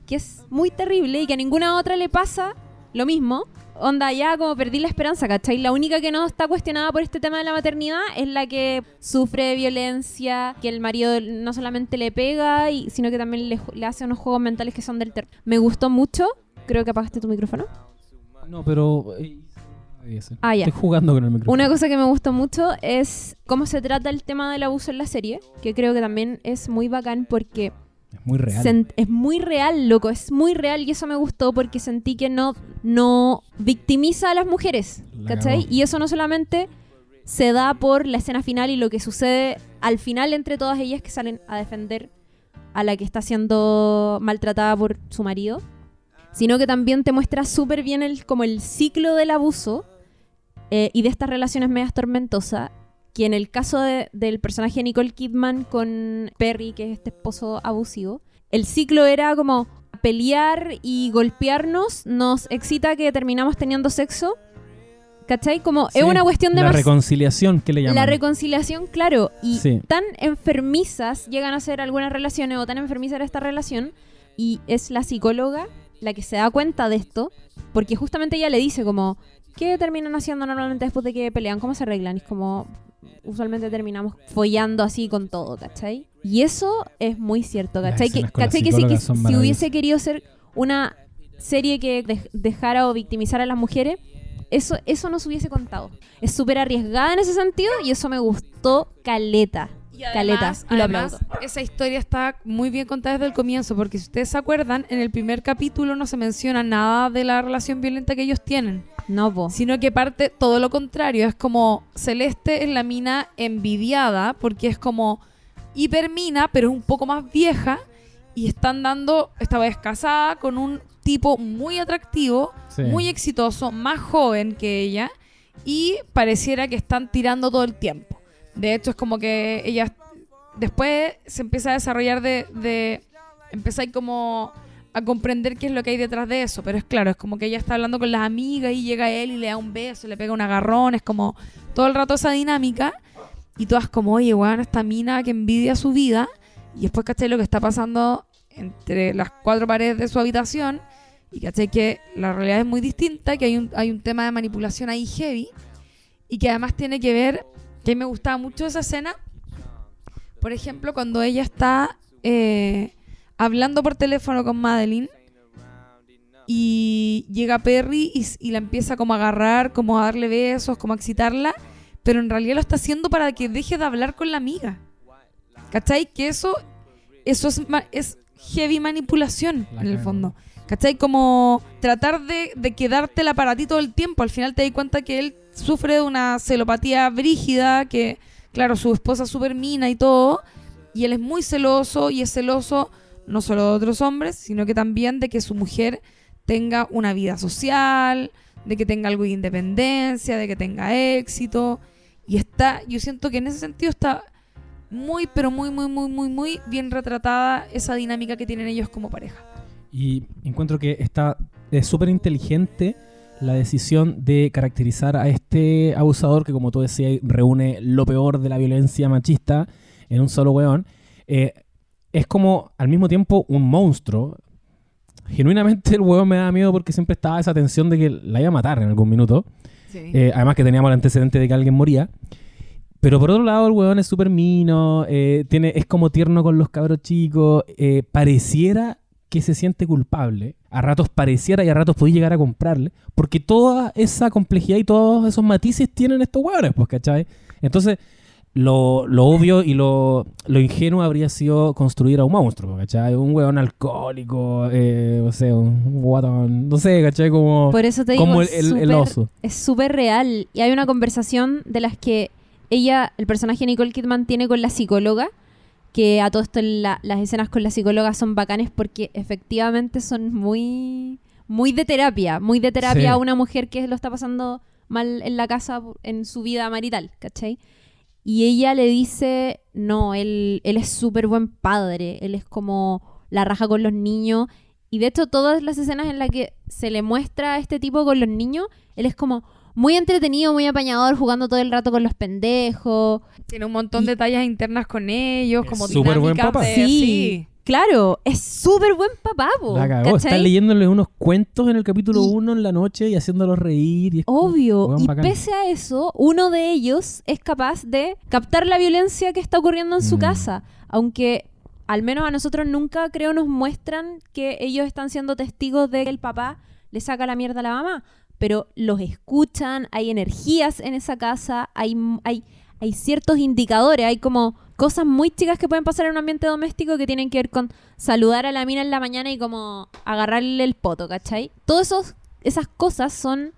que es muy terrible y que a ninguna otra le pasa lo mismo. Onda, ya como perdí la esperanza, ¿cachai? La única que no está cuestionada por este tema de la maternidad es la que sufre de violencia, que el marido no solamente le pega, y, sino que también le, le hace unos juegos mentales que son del terror. Me gustó mucho. Creo que apagaste tu micrófono. No, pero. eh. Ah, ya. Estoy jugando con el micrófono. Una cosa que me gustó mucho es cómo se trata el tema del abuso en la serie, que creo que también es muy bacán porque Es muy real. Sent- es muy real, loco, es muy real y eso me gustó porque sentí que no, no victimiza a las mujeres, La ¿cachai? Y eso no solamente se da por la escena final y lo que sucede al final entre todas ellas que salen a defender a la que está siendo maltratada por su marido, sino que también te muestra súper bien el, como el ciclo del abuso eh, y de estas relaciones medias tormentosas, que en el caso de- del personaje de Nicole Kidman con Perry, que es este esposo abusivo, el ciclo era como pelear y golpearnos, nos excita que terminamos teniendo sexo, ¿cachai? Como Sí, es una cuestión de La reconciliación que le llaman. La reconciliación, claro, y Sí. tan enfermizas llegan a ser algunas relaciones o tan enfermiza era esta relación y es la psicóloga la que se da cuenta de esto porque justamente ella le dice como ¿qué terminan haciendo normalmente después de que pelean? ¿Cómo se arreglan? Y es como usualmente terminamos follando así con todo, ¿cachai? Y eso es muy cierto, ¿cachai? Que, ¿cachai? que si, que hubiese querido ser una serie que dej- dejara o victimizara a las mujeres, eso, eso no se hubiese contado. Es súper arriesgada en ese sentido y eso me gustó caleta. Y Caleta, además, y lo además, esa historia está muy bien contada desde el comienzo, porque si ustedes se acuerdan, en el primer capítulo no se menciona nada de la relación violenta que ellos tienen, No, po. sino que parte todo lo contrario. Es como Celeste es la mina envidiada, porque es como hipermina, pero es un poco más vieja, y están dando, esta vez casada, con un tipo muy atractivo, Sí. muy exitoso, más joven que ella, y pareciera que están tirando todo el tiempo. De hecho, es como que ella después se empieza a desarrollar de, de empieza como a comprender qué es lo que hay detrás de eso, pero es claro, es como que ella está hablando con las amigas y llega él y le da un beso, le pega un agarrón, es como todo el rato esa dinámica. Y todas como, oye, weón, esta mina que envidia su vida y después, ¿cachai? Lo que está pasando entre las cuatro paredes de su habitación. Y, ¿cachai? Que la realidad es muy distinta, que hay un, hay un tema de manipulación ahí heavy. Y que además tiene que ver, que me gustaba mucho esa escena, por ejemplo, cuando ella está eh, hablando por teléfono con Madeline y llega Perry y, la empieza como a agarrar, como a darle besos, como a excitarla, pero en realidad lo está haciendo para que deje de hablar con la amiga. ¿Cachai? Que eso, eso es, heavy manipulación La en el fondo. ¿Cachai? Como tratar de, de quedártela para ti todo el tiempo. Al final te das cuenta que él sufre de una celopatía brígida, que, claro, su esposa es súper mina y todo, y él es muy celoso, y es celoso no solo de otros hombres, sino que también de que su mujer tenga una vida social, de que tenga algo de independencia, de que tenga éxito. Y está, yo siento que en ese sentido está muy, pero muy, muy, muy, muy, muy bien retratada esa dinámica que tienen ellos como pareja. Y encuentro que está es súper inteligente la decisión de caracterizar a este abusador que, como tú decías, reúne lo peor de la violencia machista en un solo weón. Eh, es como al mismo tiempo un monstruo. Genuinamente el weón me da miedo porque siempre estaba esa tensión de que la iba a matar en algún minuto. Eh, además que teníamos el antecedente de que alguien moría. Pero por otro lado, el weón es súper mino, eh, tiene, es como tierno con los cabros chicos, eh, pareciera que se siente culpable. A ratos pareciera y a ratos podía llegar a comprarle. Porque toda esa complejidad y todos esos matices tienen estos weones, pues, ¿cachai? Entonces, lo, lo obvio y lo, lo ingenuo habría sido construir a un monstruo, ¿cachai? Un weón alcohólico, eh, o sea, un guatón, no sé, ¿cachai? Como, Por eso te digo, el, oso. es súper real. Y hay una conversación de las que ella, el personaje Nicole Kidman, tiene con la psicóloga. Que a todo esto la- las escenas con la psicóloga son bacanes porque efectivamente son muy, muy de terapia. Muy de terapia Sí. a una mujer que lo está pasando mal en la casa, en su vida marital, ¿cachai? Y ella le dice, no, él, él es súper buen padre, él es como la raja con los niños. Y de hecho, todas las escenas en las que se le muestra a este tipo con los niños, él es como muy entretenido, muy apañador, jugando todo el rato con los pendejos. Tiene un montón Y- de tallas internas con ellos, Es como súper buen papá. de- Sí, sí. claro, es súper buen papá, po, La cagó. Está ¿cachai? leyéndole unos cuentos en el capítulo Y- 1 en la noche y haciéndolos reír. Y es como, Obvio, y bacán. pese a eso, uno de ellos es capaz de captar la violencia que está ocurriendo en su Mm. casa, aunque al menos a nosotros nunca creo nos muestran que ellos están siendo testigos de que el papá le saca la mierda a la mamá, pero los escuchan, hay energías en esa casa, hay, hay, hay ciertos indicadores, hay como cosas muy chicas que pueden pasar en un ambiente doméstico que tienen que ver con saludar a la mina en la mañana y como agarrarle el poto, ¿cachai? Todas esas cosas son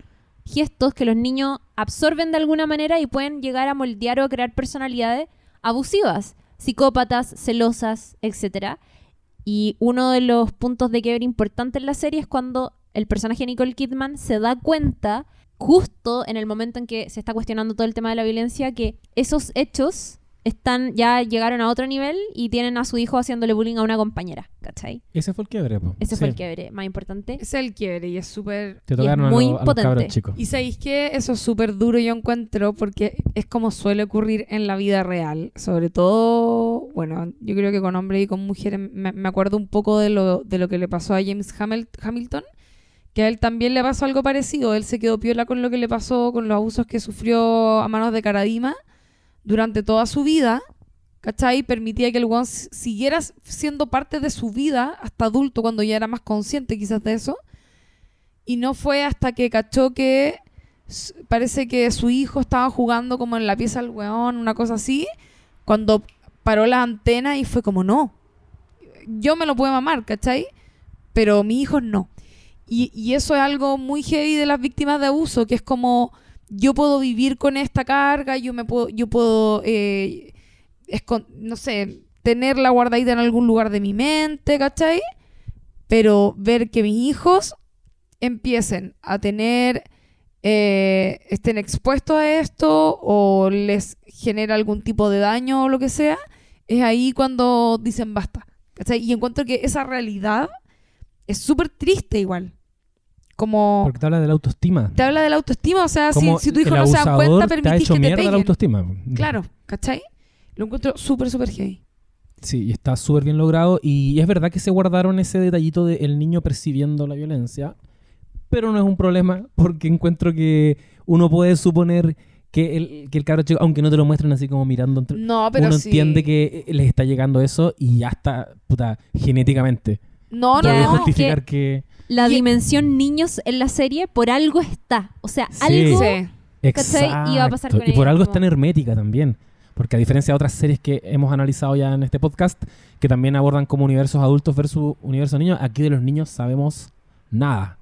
gestos que los niños absorben de alguna manera y pueden llegar a moldear o crear personalidades abusivas, psicópatas, celosas, etc. Y uno de los puntos de quiebre importante en la serie es cuando el personaje de Nicole Kidman se da cuenta, justo en el momento en que se está cuestionando todo el tema de la violencia, que esos hechos están ya llegaron a otro nivel y tienen a su hijo haciéndole bullying a una compañera, ¿cachai? Ese fue el quiebre, po. Ese fue el quiebre más importante. Es el quiebre y es súper... Te y es tocaron a, muy los- a los potente. cabros chicos. Y sabéis que eso es súper duro yo encuentro porque es como suele ocurrir en la vida real. Sobre todo, bueno, yo creo que con hombres y con mujeres me, me acuerdo un poco de lo, de lo que le pasó a James Hamil- Hamilton, que a él también le pasó algo parecido. Él se quedó piola con lo que le pasó, con los abusos que sufrió a manos de Caradima durante toda su vida. ¿Cachai? Permitía que el s- siguiera siendo parte de su vida hasta adulto, cuando ya era más consciente quizás de eso. Y no fue hasta que cachó que parece que su hijo estaba jugando como en la pieza del weón, una cosa así, cuando paró la antena y fue como, no, yo me lo puedo mamar, ¿cachai? Pero mi hijo no. Y, eso es algo muy heavy de las víctimas de abuso, que es como, yo puedo vivir con esta carga, yo me puedo, yo puedo, eh, no sé, tenerla guardadita en algún lugar de mi mente, ¿cachai? Pero ver que mis hijos empiecen a tener, eh, estén expuestos a esto o les genera algún tipo de daño o lo que sea, es ahí cuando dicen basta. ¿cachai? Y encuentro que esa realidad es súper triste igual. Como Porque te habla de la autoestima. te habla de la autoestima, o sea, si, si tu hijo no se da cuenta, te ha permitís hecho que te mierda la peguen. autoestima. Claro, ¿cachai? Lo encuentro súper, súper heavy. Sí, está súper bien logrado. Y es verdad que se guardaron ese detallito del niño percibiendo la violencia. Pero no es un problema, porque encuentro que uno puede suponer que el, que el cabro chico, aunque no te lo muestren así como mirando, entre- No, pero uno sí. entiende que les está llegando eso y ya está, puta, genéticamente. No, no, no. justificar que... La Y- dimensión niños en la serie por algo está. O sea, Sí. algo Sí. Exacto. Y va a pasar con y por ella, algo es como- tan hermética también. Porque a diferencia de otras series que hemos analizado ya en este podcast, que también abordan como universos adultos versus universos niños, aquí de los niños sabemos nada.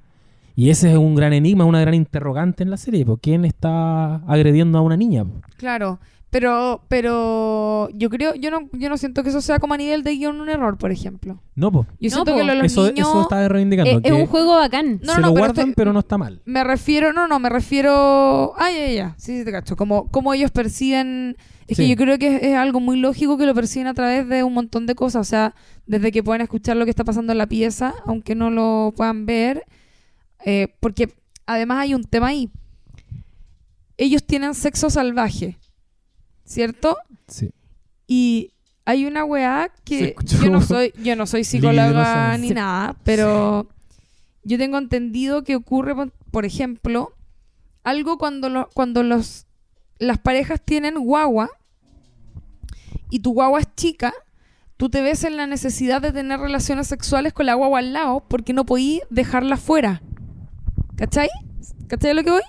Y ese es un gran enigma, una gran interrogante en la serie. ¿Por quién está agrediendo a una niña? Claro, pero pero yo creo yo no yo no siento que eso sea como a nivel de guion un error, por ejemplo. No, pues. Yo No, siento po. que lo los Eso, niños eso está reivindicando. es, un juego bacán. No, se no, lo pero guardan, estoy- pero no está mal. me refiero, no, no, me refiero, ay, ya, ya, sí, sí te cacho, como como ellos perciben es que yo creo que es, es algo muy lógico que lo perciben a través de un montón de cosas, o sea, desde que pueden escuchar lo que está pasando en la pieza, aunque no lo puedan ver, eh, porque además hay un tema ahí. Ellos tienen sexo salvaje, ¿cierto? Sí. Y hay una weá que yo no soy, yo no soy psicóloga ni nada, pero yo tengo entendido que ocurre, por ejemplo, algo cuando, lo- cuando los, las parejas tienen guagua y tu guagua es chica, tú te ves en la necesidad de tener relaciones sexuales con la guagua al lado porque no podí dejarla fuera. ¿Cachai? ¿Cachai lo que voy?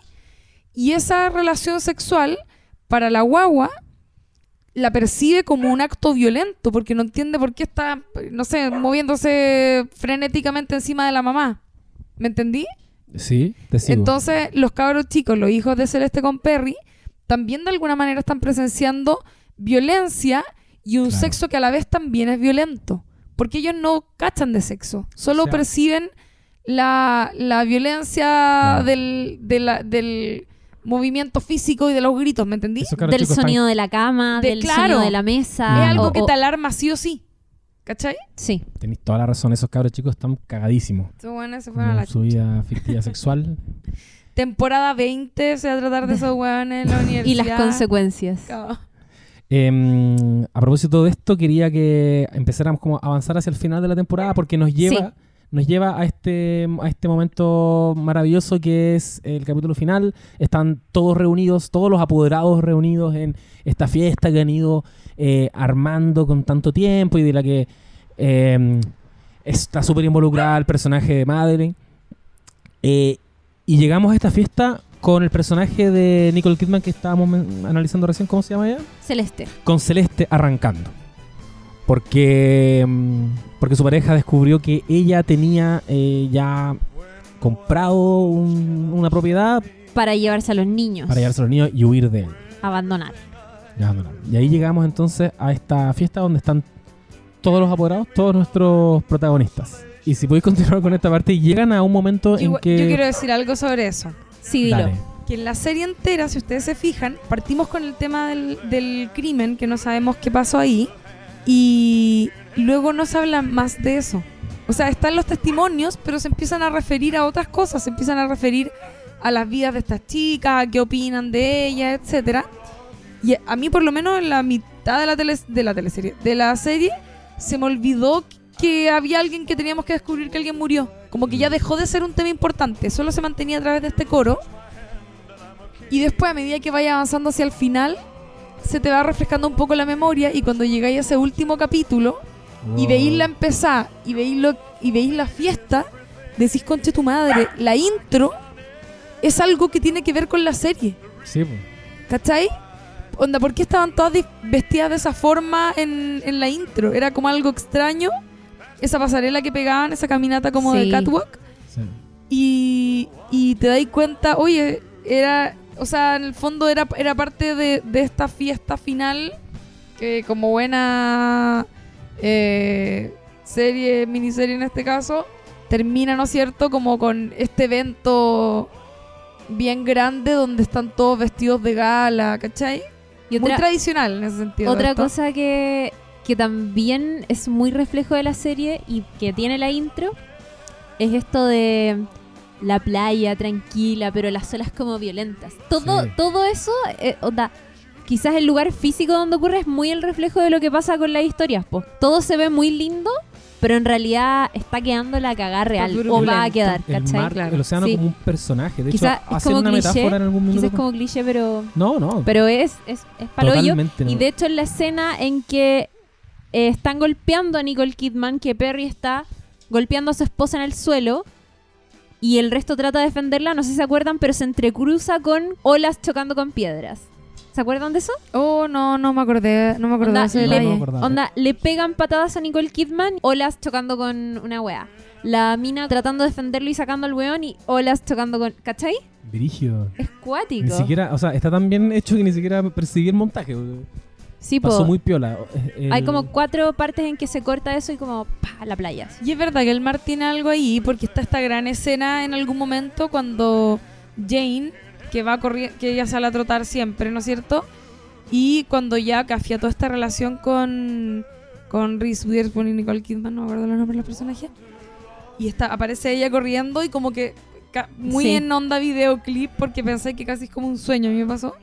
Y esa relación sexual para la guagua la percibe como un acto violento porque no entiende por qué está, no sé, moviéndose frenéticamente encima de la mamá. ¿Me entendí? Sí, te sigo. Entonces, los cabros chicos, los hijos de Celeste con Perry, también de alguna manera están presenciando violencia y un Claro. sexo que a la vez también es violento. Porque ellos no cachan de sexo, solo O sea- perciben la, la violencia Claro. del, de la- del movimiento físico y de los gritos, ¿me entendí? Del chicos están- sonido de la cama, De- del claro. sonido de la mesa. es algo o- que te alarma sí o sí. ¿Cachai? Sí. Tenéis toda la razón, esos cabros chicos están cagadísimos. Estos buenos se fueron a la su vida fictiva sexual. Temporada 20 se va a tratar de esos hueones en la universidad. Y las consecuencias. Em, a propósito de esto, quería que empezáramos como a avanzar hacia el final de la temporada porque nos lleva, nos lleva a este, a este momento maravilloso que es el capítulo final. Están todos reunidos, todos los apoderados reunidos en esta fiesta que han ido eh, armando con tanto tiempo y de la que em, está súper involucrada el personaje de Madeline. Eh, y llegamos a esta fiesta con el personaje de Nicole Kidman que estábamos analizando recién, ¿cómo se llama ella? Celeste. con Celeste arrancando. Porque, mm, porque su pareja descubrió que ella tenía eh, ya comprado un- una propiedad Para llevarse a los niños. para llevarse a los niños y huir de él. Abandonar. Ya. Y ahí llegamos entonces a esta fiesta donde están todos los apoderados, todos nuestros protagonistas. Y si podéis continuar con esta parte, llegan a un momento Yo, en que... yo quiero decir algo sobre eso. Sí, dilo. Dale. Que en la serie entera, si ustedes se fijan, partimos con el tema del, del crimen, que no sabemos qué pasó ahí, y luego no se habla más de eso. O sea, están los testimonios, pero se empiezan a referir a otras cosas, se empiezan a referir a las vidas de estas chicas, a qué opinan de ellas, etcétera. Y a mí, por lo menos en la mitad de la, tele, de la teleserie, de la serie, se me olvidó que había alguien que teníamos que descubrir que alguien murió. Como que ya dejó de ser un tema importante, solo se mantenía a través de este coro. Y después, a medida que vaya avanzando hacia el final, se te va refrescando un poco la memoria. Y cuando llegáis a ese último capítulo y veis la empezar y veis, lo, y veis la fiesta, decís, conche tu madre, la intro es algo que tiene que ver con la serie. Sí, pues. ¿Cachai? Onda, ¿por qué estaban todas vestidas de esa forma en, en la intro? Era como algo extraño. Esa pasarela que pegaban, esa caminata como de Sí. catwalk. Sí. Y, y te das cuenta, oye, era, o sea, en el fondo era, era parte de, de esta fiesta final que como buena eh, serie, miniserie en este caso, termina, ¿no es cierto?, como con este evento bien grande donde están todos vestidos de gala, ¿cachai? Y Muy tradicional en ese sentido. otra esto. cosa que, que también es muy reflejo de la serie y que tiene la intro es esto de la playa tranquila, pero las olas como violentas. Todo, Sí. todo eso, eh, onda, quizás el lugar físico donde ocurre es muy el reflejo de lo que pasa con las historias. po. Todo se ve muy lindo, pero en realidad está quedando la cagada real o va a quedar, El ¿cachai? mar, Claro. el océano Sí. como un personaje. De Quizá hecho, es como una cliché, metáfora en algún. Quizás es como cliché, pero No, no. pero es, es, es palollo. Y de hecho en la escena en que eh, están golpeando a Nicole Kidman, que Perry está golpeando a su esposa en el suelo y el resto trata de defenderla, no sé si se acuerdan, pero se entrecruza con olas chocando con piedras. ¿Se acuerdan de eso? Oh, no, no me acordé, no me acordé Onda, de le- No, me. Onda, le pegan patadas a Nicole Kidman, olas chocando con una wea. La mina tratando de defenderlo y sacando al weón y olas chocando con... ¿Cachai? Brígido. Es cuático. Ni siquiera, o sea, está tan bien hecho que ni siquiera percibí el montaje. Sí, po. Pasó muy piola. Eh, Hay el- como cuatro partes en que se corta eso y como pa, la playa. así. Y es verdad que el mar tiene algo ahí, porque está esta gran escena en algún momento cuando Jane, que va a correr, que ella sale a trotar siempre, ¿no es cierto? Y cuando ya cafía toda esta relación con, con Reese Witherspoon y Nicole Kidman, no me acuerdo los nombres de los personajes, y está, aparece ella corriendo y como que muy Sí. en onda videoclip, porque pensé que casi es como un sueño, a mí me pasó.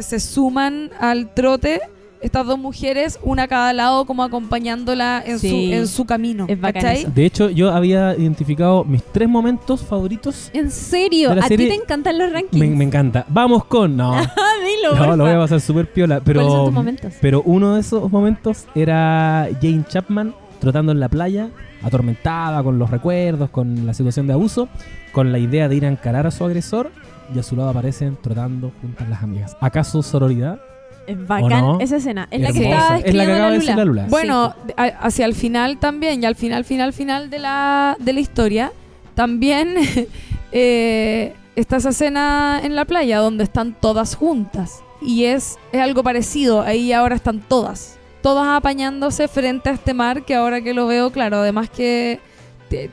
Se suman al trote estas dos mujeres, una a cada lado, como acompañándola en, Sí. su, en su camino. Es. De hecho, yo había identificado mis tres momentos favoritos. ¿En serio? ¿A ti te encantan los rankings? Me, me encanta. Vamos con. No, Ah, dilo, no, lo voy a pasar súper piola. Pero, ¿Cuáles son tus momentos? pero uno de esos momentos era Jane Chapman trotando en la playa, atormentada con los recuerdos, con la situación de abuso, con la idea de ir a encarar a su agresor. Y a su lado aparecen trotando juntas las amigas. ¿Acaso sororidad? Es bacán no? esa escena. Es la que estaba Es la que describiendo acaba la de decir la Lula. Bueno, a- hacia el final también, y al final, final, final de la, de la historia, también eh, está esa escena en la playa donde están todas juntas. Y es, es algo parecido, ahí ahora están todas. Todas apañándose frente a este mar que ahora que lo veo, claro, además que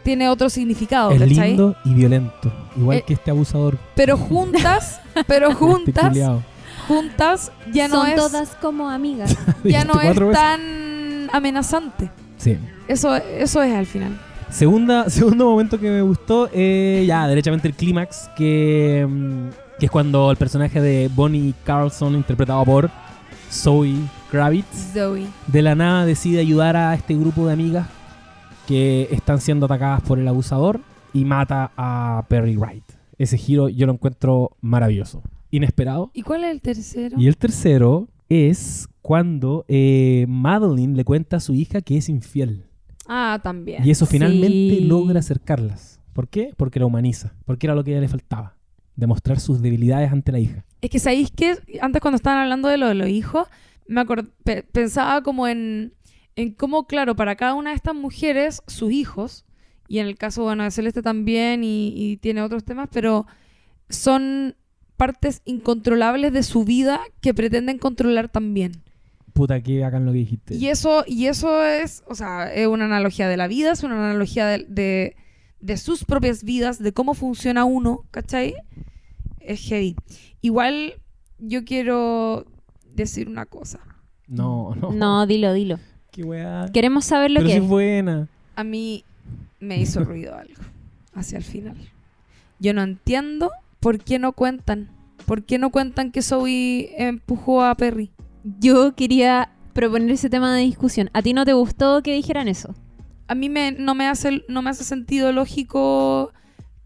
tiene otro significado, es lindo y violento. Igual Eh, que este abusador. Pero juntas, pero este juntas. Juntas ya no Son es, todas como amigas. ya no es 24 veces. tan amenazante. Sí. Eso, eso es al final. Segunda, segundo momento que me gustó, eh, ya, derechamente el clímax, que, mm, que es cuando el personaje de Bonnie Carlson, interpretado por Zoe Kravitz, Zoe. de la nada decide ayudar a este grupo de amigas que están siendo atacadas por el abusador y mata a Perry Wright. Ese giro yo lo encuentro maravilloso, inesperado. ¿Y cuál es el tercero? Y el tercero es cuando eh, Madeline le cuenta a su hija que es infiel. Ah, también. Y eso finalmente Sí. logra acercarlas. ¿Por qué? Porque la humaniza. Porque era lo que a ella le faltaba. Demostrar sus debilidades ante la hija. Es que sabéis que antes cuando estaban hablando de lo de los hijos, me pe- pensaba como en, en cómo, claro, para cada una de estas mujeres, sus hijos, y en el caso, bueno, de Celeste también, y, y tiene otros temas, pero son partes incontrolables de su vida que pretenden controlar también. Puta, qué bacán lo que dijiste. Y eso, y eso es, o sea, es una analogía de la vida, es una analogía de, de, de sus propias vidas, de cómo funciona uno, ¿cachai? Es heavy. Igual yo quiero decir una cosa. No, no. No, dilo, dilo. Qué weá. Queremos saber lo Pero que si es buena. A mí me hizo ruido algo hacia el final. Yo no entiendo por qué no cuentan. ¿Por qué no cuentan que Zoe empujó a Perry? Yo quería proponer ese tema de discusión. ¿A ti no te gustó que dijeran eso? A mí me, no, me hace, no me hace sentido lógico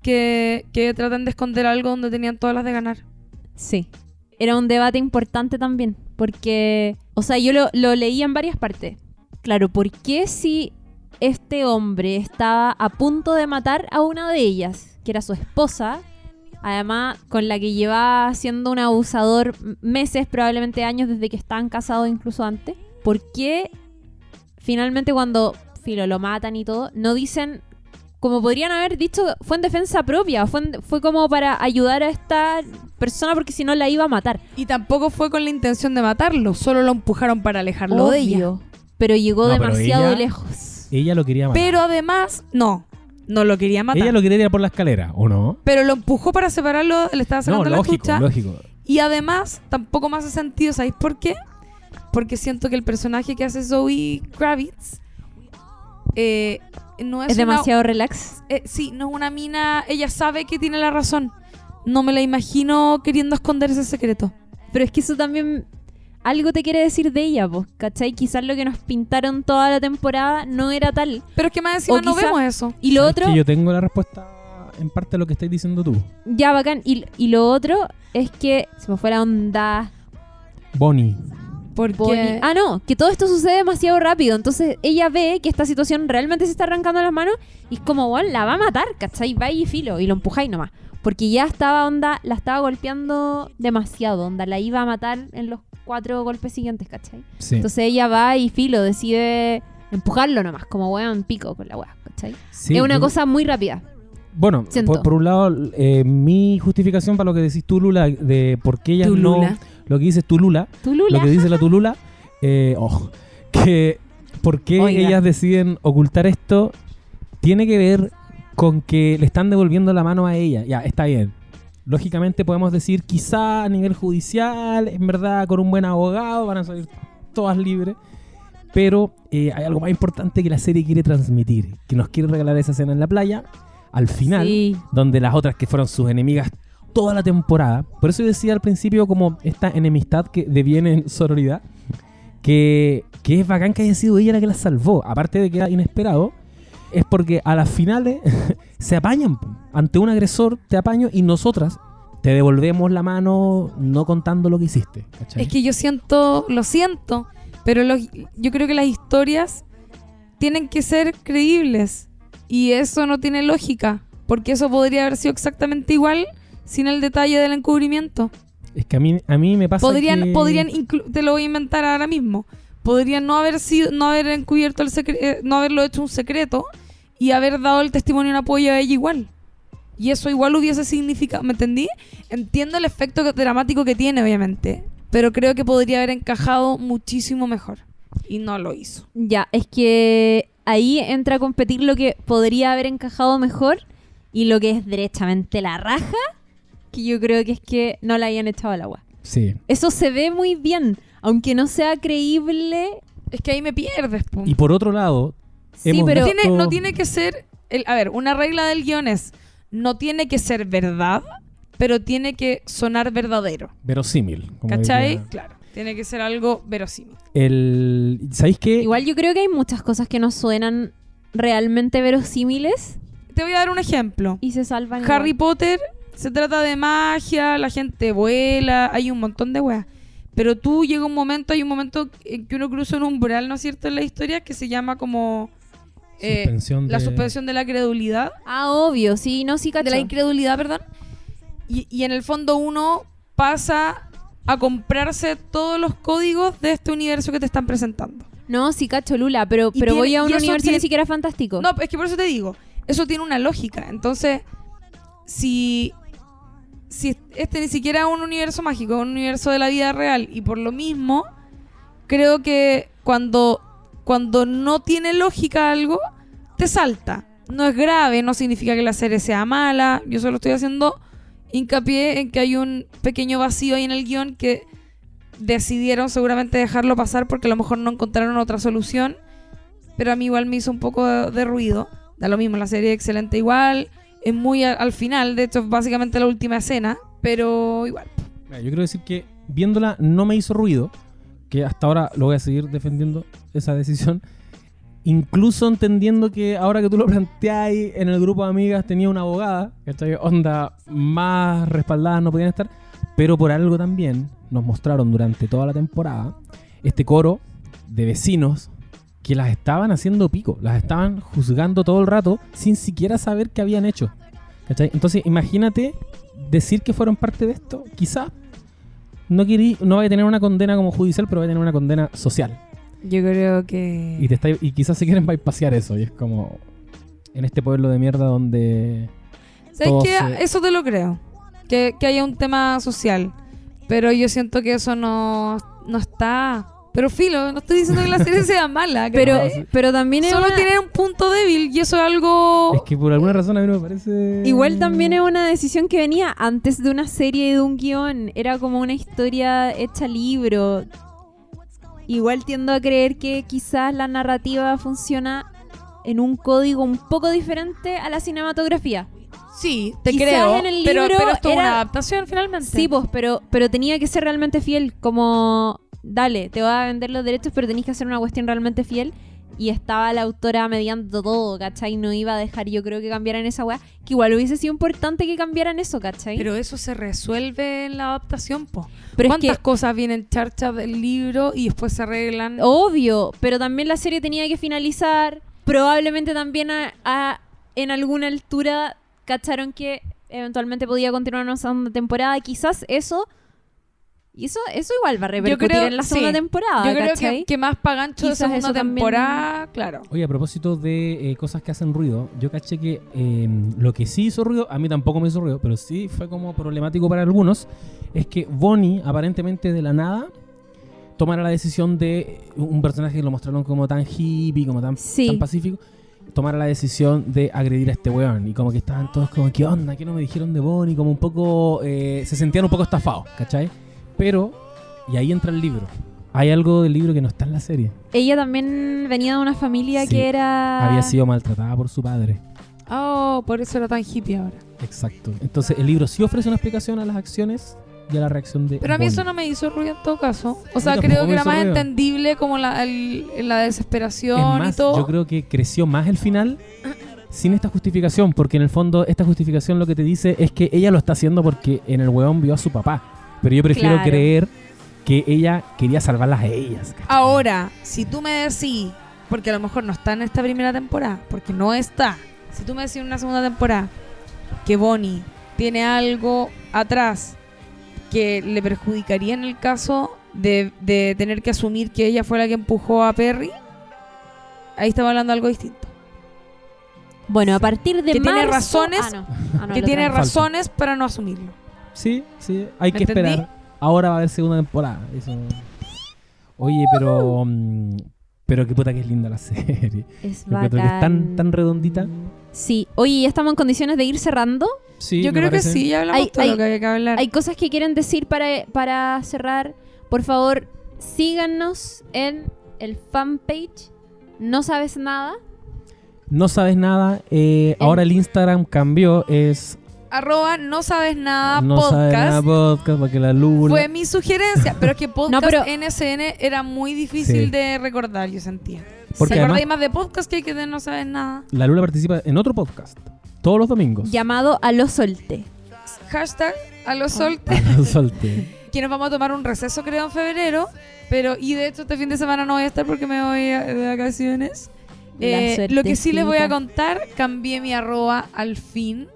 que, que traten de esconder algo donde tenían todas las de ganar. Sí. Era un debate importante también, porque, o sea, yo lo, lo leí en varias partes. Claro, ¿por qué si este hombre estaba a punto de matar a una de ellas, que era su esposa, además con la que llevaba siendo un abusador meses, probablemente años desde que estaban casados incluso antes? ¿Por qué finalmente cuando Filo lo matan y todo, no dicen como podrían haber dicho, fue en defensa propia, fue, en- fue como para ayudar a esta persona porque si no la iba a matar. Y tampoco fue con la intención de matarlo, solo lo empujaron para alejarlo de ella. Pero llegó No, pero demasiado ella- lejos. Ella lo quería matar. Pero además, no, no lo quería matar. Ella lo quería tirar por la escalera, ¿o no? Pero lo empujó para separarlo, le estaba No, sacando la lógico, chucha. lógico. Y además, tampoco me hace sentido, ¿sabéis por qué? Porque siento que el personaje que hace Zoe Kravitz eh, no es, Es, una- demasiado relax. eh, sí, no es una mina. Ella sabe que tiene la razón. No me la imagino queriendo esconder ese secreto. Pero es que eso también algo te quiere decir de ella, pues, ¿cachai? Quizás lo que nos pintaron toda la temporada no era tal. Pero es que más encima O no quizá- vemos eso. Y lo ¿Sabes otro, que yo tengo la respuesta en parte de lo que estás diciendo tú. ya bacán. Y, y lo otro es que se me fue la onda. Bonnie. Porque. Bonnie. Ah, no, que todo esto sucede demasiado rápido. Entonces ella ve que esta situación realmente se está arrancando las manos y es como, bueno, la va a matar, ¿cachai? Va y filo y lo empujáis nomás. Porque ya estaba, onda, la estaba golpeando demasiado, onda, la iba a matar en los cuatro golpes siguientes, ¿cachai? Sí. Entonces ella va y filo, decide empujarlo nomás, como weón pico con la weá, ¿cachai? Sí, es una cosa muy rápida. Bueno, por, por un lado, eh, mi justificación para lo que decís tú, Lula, de por qué ellas no. Lula. Lo que dices tú, Lula, ¿Tú, Lula? lo que dice la Tulula, eh, ojo, que por qué Oiga. ellas deciden ocultar esto tiene que ver con que le están devolviendo la mano a ella. Ya, está bien. Lógicamente podemos decir, quizá a nivel judicial, en verdad, con un buen abogado van a salir todas libres. Pero eh, hay algo más importante que la serie quiere transmitir, que nos quiere regalar esa escena en la playa, al final, Sí. donde las otras que fueron sus enemigas toda la temporada. Por eso yo decía al principio como esta enemistad que deviene en sororidad, que, que es bacán que haya sido ella la que la salvó, aparte de que era inesperado, es porque a las finales se apañan. Ante un agresor te apaño y nosotras te devolvemos la mano no contando lo que hiciste. Es que yo siento, lo siento, pero yo creo que las historias tienen que ser creíbles y eso no tiene lógica, porque eso podría haber sido exactamente igual sin el detalle del encubrimiento. Es que a mí, a mí me pasa Podrían, que... podrían te lo voy a inventar ahora mismo. Podrían no haber sido, no haber encubierto el secreto, no haberlo hecho un secreto y haber dado el testimonio en apoyo a ella igual. Y eso igual hubiese significado, ¿me entendí? Entiendo el efecto dramático que tiene, obviamente, pero creo que podría haber encajado muchísimo mejor. Y no lo hizo. Ya, es que ahí entra a competir lo que podría haber encajado mejor y lo que es derechamente la raja, que yo creo que es que no la hayan echado al agua. Sí. Eso se ve muy bien, aunque no sea creíble. Es que ahí me pierdes, pum. Y por otro lado, Sí, Hemos pero no, tiene, no Esto- tiene que ser. El, a ver, una regla del guion es: no tiene que ser verdad, pero tiene que sonar verdadero. verosímil. como ¿Cachai? diría- Claro. Tiene que ser algo verosímil. El, ¿Sabéis qué? igual yo creo que hay muchas cosas que no suenan realmente verosímiles Te voy a dar un ejemplo. y se salvan. Harry igual. Potter se trata de magia, la gente vuela, hay un montón de weas. Pero tú llega un momento, hay un momento en que uno cruza un umbral, ¿no es cierto? En la historia que se llama como eh, Suspensión la de- suspensión de la credulidad. Ah, obvio, sí, no, sí, cacho. de la incredulidad, perdón. Y, y en el fondo uno pasa a comprarse todos los códigos de este universo que te están presentando. No, sí, cacho, Lula, pero, Y pero tiene- voy a un universo tiene- ni siquiera fantástico. No, es que por eso te digo, eso tiene una lógica. Entonces, si, si este ni siquiera es un universo mágico, es un universo de la vida real, y por lo mismo, creo que cuando, cuando no tiene lógica algo, te salta. No es grave, no significa que la serie sea mala. Yo solo estoy haciendo hincapié en que hay un pequeño vacío ahí en el guion que decidieron seguramente dejarlo pasar porque a lo mejor no encontraron otra solución. Pero a mí igual me hizo un poco de, de ruido. Da lo mismo, la serie es excelente igual. Es muy a- al final, de hecho es básicamente la última escena. Pero igual. Mira, Yo quiero decir que viéndola no me hizo ruido, que hasta ahora lo voy a seguir defendiendo esa decisión. Incluso entendiendo que ahora que tú lo planteáis en el grupo de amigas tenía una abogada, ¿cachai? Onda más respaldadas no podían estar, pero por algo también nos mostraron durante toda la temporada este coro de vecinos que las estaban haciendo pico, las estaban juzgando todo el rato sin siquiera saber qué habían hecho. ¿cachai? Entonces imagínate decir que fueron parte de esto, quizás no querí, no vaya a tener una condena como judicial, pero va a tener una condena social. Yo creo que. Y, te está, y quizás se quieren bypassear eso. Y es como en este pueblo de mierda donde... ¿Sabes qué? se- Eso te lo creo. Que, que haya un tema social. Pero yo siento que eso no, no está. Pero filo, no estoy diciendo que la serie sea mala. pero, pero también es Solo una- tiene un punto débil y eso es algo. Es que por alguna razón a mí no me parece... Igual también es una decisión que venía antes de una serie y de un guion. Era como una historia hecha libro. Igual tiendo a creer que quizás la narrativa funciona en un código un poco diferente a la cinematografía. Sí, te Quizás creo. en el pero, libro pero esto es una era- adaptación finalmente. Sí, pues, pero, pero tenía que ser realmente fiel. Como, dale, te voy a vender los derechos, pero tenéis que hacer una cuestión realmente fiel. Y estaba la autora mediando todo, ¿cachai? No iba a dejar, yo creo que cambiaran esa weá. Que igual hubiese sido importante que cambiaran eso, ¿cachai? Pero eso se resuelve en la adaptación, po. Pero es ¿Cuántas que, cosas vienen charchas del libro y después se arreglan? obvio, pero también la serie tenía que finalizar. Probablemente también a- a- en alguna altura cacharon que eventualmente podía continuar una segunda temporada. Quizás eso. Y eso, eso igual va a repercutir creo- en la segunda sí. temporada. Yo creo que, que más pagancho de segunda eso también- temporada, claro. Oye, a propósito de eh, cosas que hacen ruido, yo caché que eh, lo que sí hizo ruido, a mí tampoco me hizo ruido, pero sí fue como problemático para algunos, es que Bonnie, aparentemente de la nada, tomara la decisión de un personaje que lo mostraron como tan hippie, como tan, Sí. tan pacífico, tomara la decisión de agredir a este weón. Y como que estaban todos como, ¿qué onda? ¿Qué no me dijeron de Bonnie? Como un poco, eh, se sentían un poco estafados, ¿cachai? Pero, y ahí entra el libro. Hay algo del libro que no está en la serie. Ella también venía de una familia Sí, que era. Había sido maltratada por su padre. Oh, por eso era tan hippie ahora. Exacto. Entonces el libro sí ofrece una explicación a las acciones y a la reacción de. Pero a mí Bonnie. eso no me hizo ruido en todo caso. O sea, creo que era más ruido. entendible como la, el- la desesperación Es más, y todo. yo creo que creció más el final sin esta justificación, porque en el fondo esta justificación lo que te dice es que ella lo está haciendo porque en el huevón vio a su papá. Pero yo prefiero Claro. creer que ella quería salvarlas a ellas. Ahora, si tú me decís, porque a lo mejor no está en esta primera temporada, porque no está, si tú me decís en una segunda temporada que Bonnie tiene algo atrás que le perjudicaría en el caso de, de tener que asumir que ella fue la que empujó a Perry, ahí estamos hablando de algo distinto. Bueno, a partir de Que tiene razones- Ah, no. Ah, no, que tiene razones para no asumirlo. Sí, sí, hay ¿Me que entendí? esperar. Ahora va a haber segunda temporada. Eso. Oye, pero. mm, pero qué puta que es linda la serie. Es que es tan, bacán. tan redondita. Sí. Oye, ¿ya estamos en condiciones de ir cerrando? Sí, Yo creo parece. que sí, ya hablamos Hay- todo hay- lo que había que hablar. ¿Hay cosas que quieren decir para, para cerrar? Por favor, síganos en el fanpage. No sabes nada. No sabes nada. eh, El- Ahora el Instagram cambió. Es. Arroba no sabes nada no podcast. sabes nada podcast para que la luz. Fue mi sugerencia, pero es que podcast pero- NSN era muy difícil Sí. de recordar, yo sentía. Porque ¿Te además acordáis más de podcast que hay que de no sabes nada? la Lula participa en otro podcast. Todos los domingos. Llamado a lo solte. Hashtag a los solte. Ah, Solte. que nos vamos a tomar un receso creo en febrero, pero y de hecho este fin de semana no voy a estar porque me voy a- de vacaciones. Eh, lo que sí les voy a contar, cambié mi arroba al fin,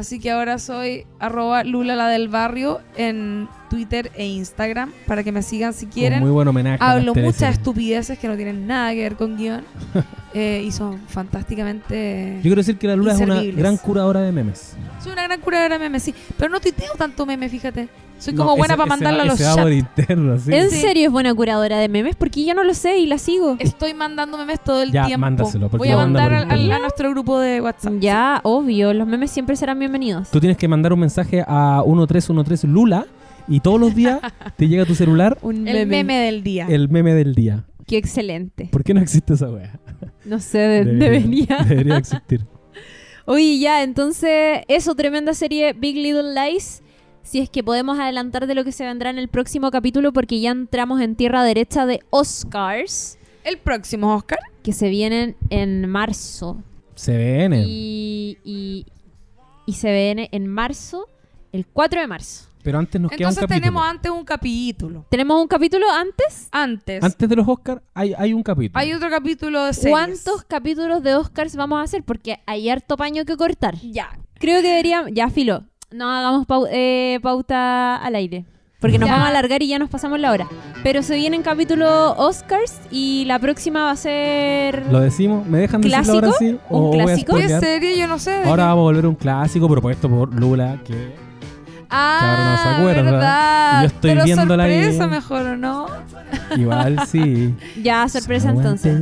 así que ahora soy arroba Lula la del barrio en Twitter e Instagram para que me sigan si Un quieren. muy buen homenaje. Hablo muchas estupideces que no tienen nada que ver con guion eh, y son fantásticamente... Yo quiero decir que la Lula es una gran curadora de memes. Soy una gran curadora de memes, sí, pero no tuiteo tanto meme, fíjate. Soy No, como buena ese- para va- a los chats. interno, sí. ¿En Sí. serio es buena curadora de memes? Porque yo no lo sé y la sigo. Estoy mandando memes todo el Ya, tiempo. mándaselo, porque Voy a manda mandar por al- a nuestro grupo de WhatsApp. Ya, obvio. Los memes siempre serán bienvenidos. Tú tienes que mandar un mensaje a 1313 Lula y todos los días te llega a tu celular Un El meme del día. el meme del día. Qué excelente. ¿Por qué no existe esa wea? No sé, de- debería. Debería existir. Oye, ya, entonces, eso, tremenda serie Big Little Lies. Si es que podemos adelantar de lo que se vendrá en el próximo capítulo, porque ya entramos en tierra derecha de Oscars, El próximo Oscar. que se vienen en marzo. Se viene. Y, y, y se viene en marzo, el 4 de marzo. Pero antes nos queda un Entonces capítulo. tenemos antes un capítulo. ¿Tenemos un capítulo antes? Antes. Antes de los Oscars hay, hay un capítulo. Hay otro capítulo de series. ¿Cuántos capítulos de Oscars vamos a hacer? Porque hay harto paño que cortar. Ya. Creo que deberíamos... Ya, filo. No hagamos pau- eh, pauta al aire. Porque nos Ya. vamos a alargar y ya nos pasamos la hora. Pero se vienen capítulos Oscars y la próxima va a ser... ¿Lo decimos? ¿Me dejan decirlo ahora sí? ¿Un ¿O voy a clásico? ¿Qué serie? Yo no sé. de Ahora vamos a volver a un clásico propuesto por Lula que Ah, ahora no se acuerda. verdad. Yo estoy Pero viéndola ahí. sorpresa mejor, ¿o no? igual sí. Ya, sorpresa entonces.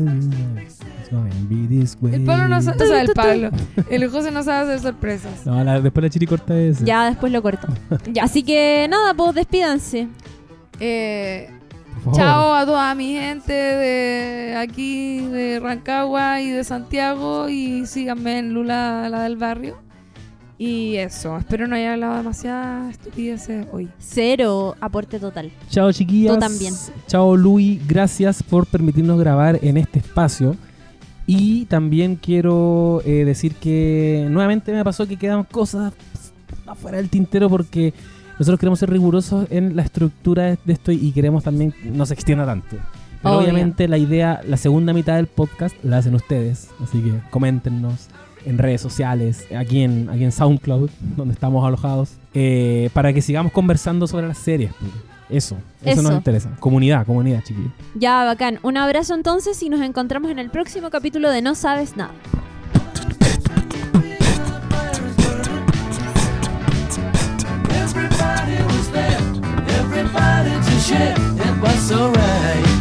El Pablo no sabe... O sea, el Pablo. El José no sabe hacer sorpresas. No, la- después la chiri corta es. Ya, después lo corto. Ya, así que nada, pues despídanse. Eh, chao a toda mi gente de aquí, de Rancagua y de Santiago. Y síganme en Lula, la del barrio. Y eso, espero no haya hablado demasiadas estupideces hoy. Cero aporte total. Chao chiquillas. Tú también. Chao Luis, gracias por permitirnos grabar en este espacio. Y también quiero eh, decir que nuevamente me pasó que quedan cosas afuera del tintero porque nosotros queremos ser rigurosos en la estructura de esto y queremos también que no se extienda tanto. Pero Obvio. obviamente la idea, la segunda mitad del podcast la hacen ustedes. Así que coméntenos en redes sociales, aquí en, aquí en SoundCloud, donde estamos alojados, eh, para que sigamos conversando sobre las series. pues. Eso, eso, nos interesa. Comunidad, comunidad, chiquillos. Ya, bacán. Un abrazo entonces y nos encontramos en el próximo capítulo de No Sabes Nada. Everybody was there, everybody to share. It was so right.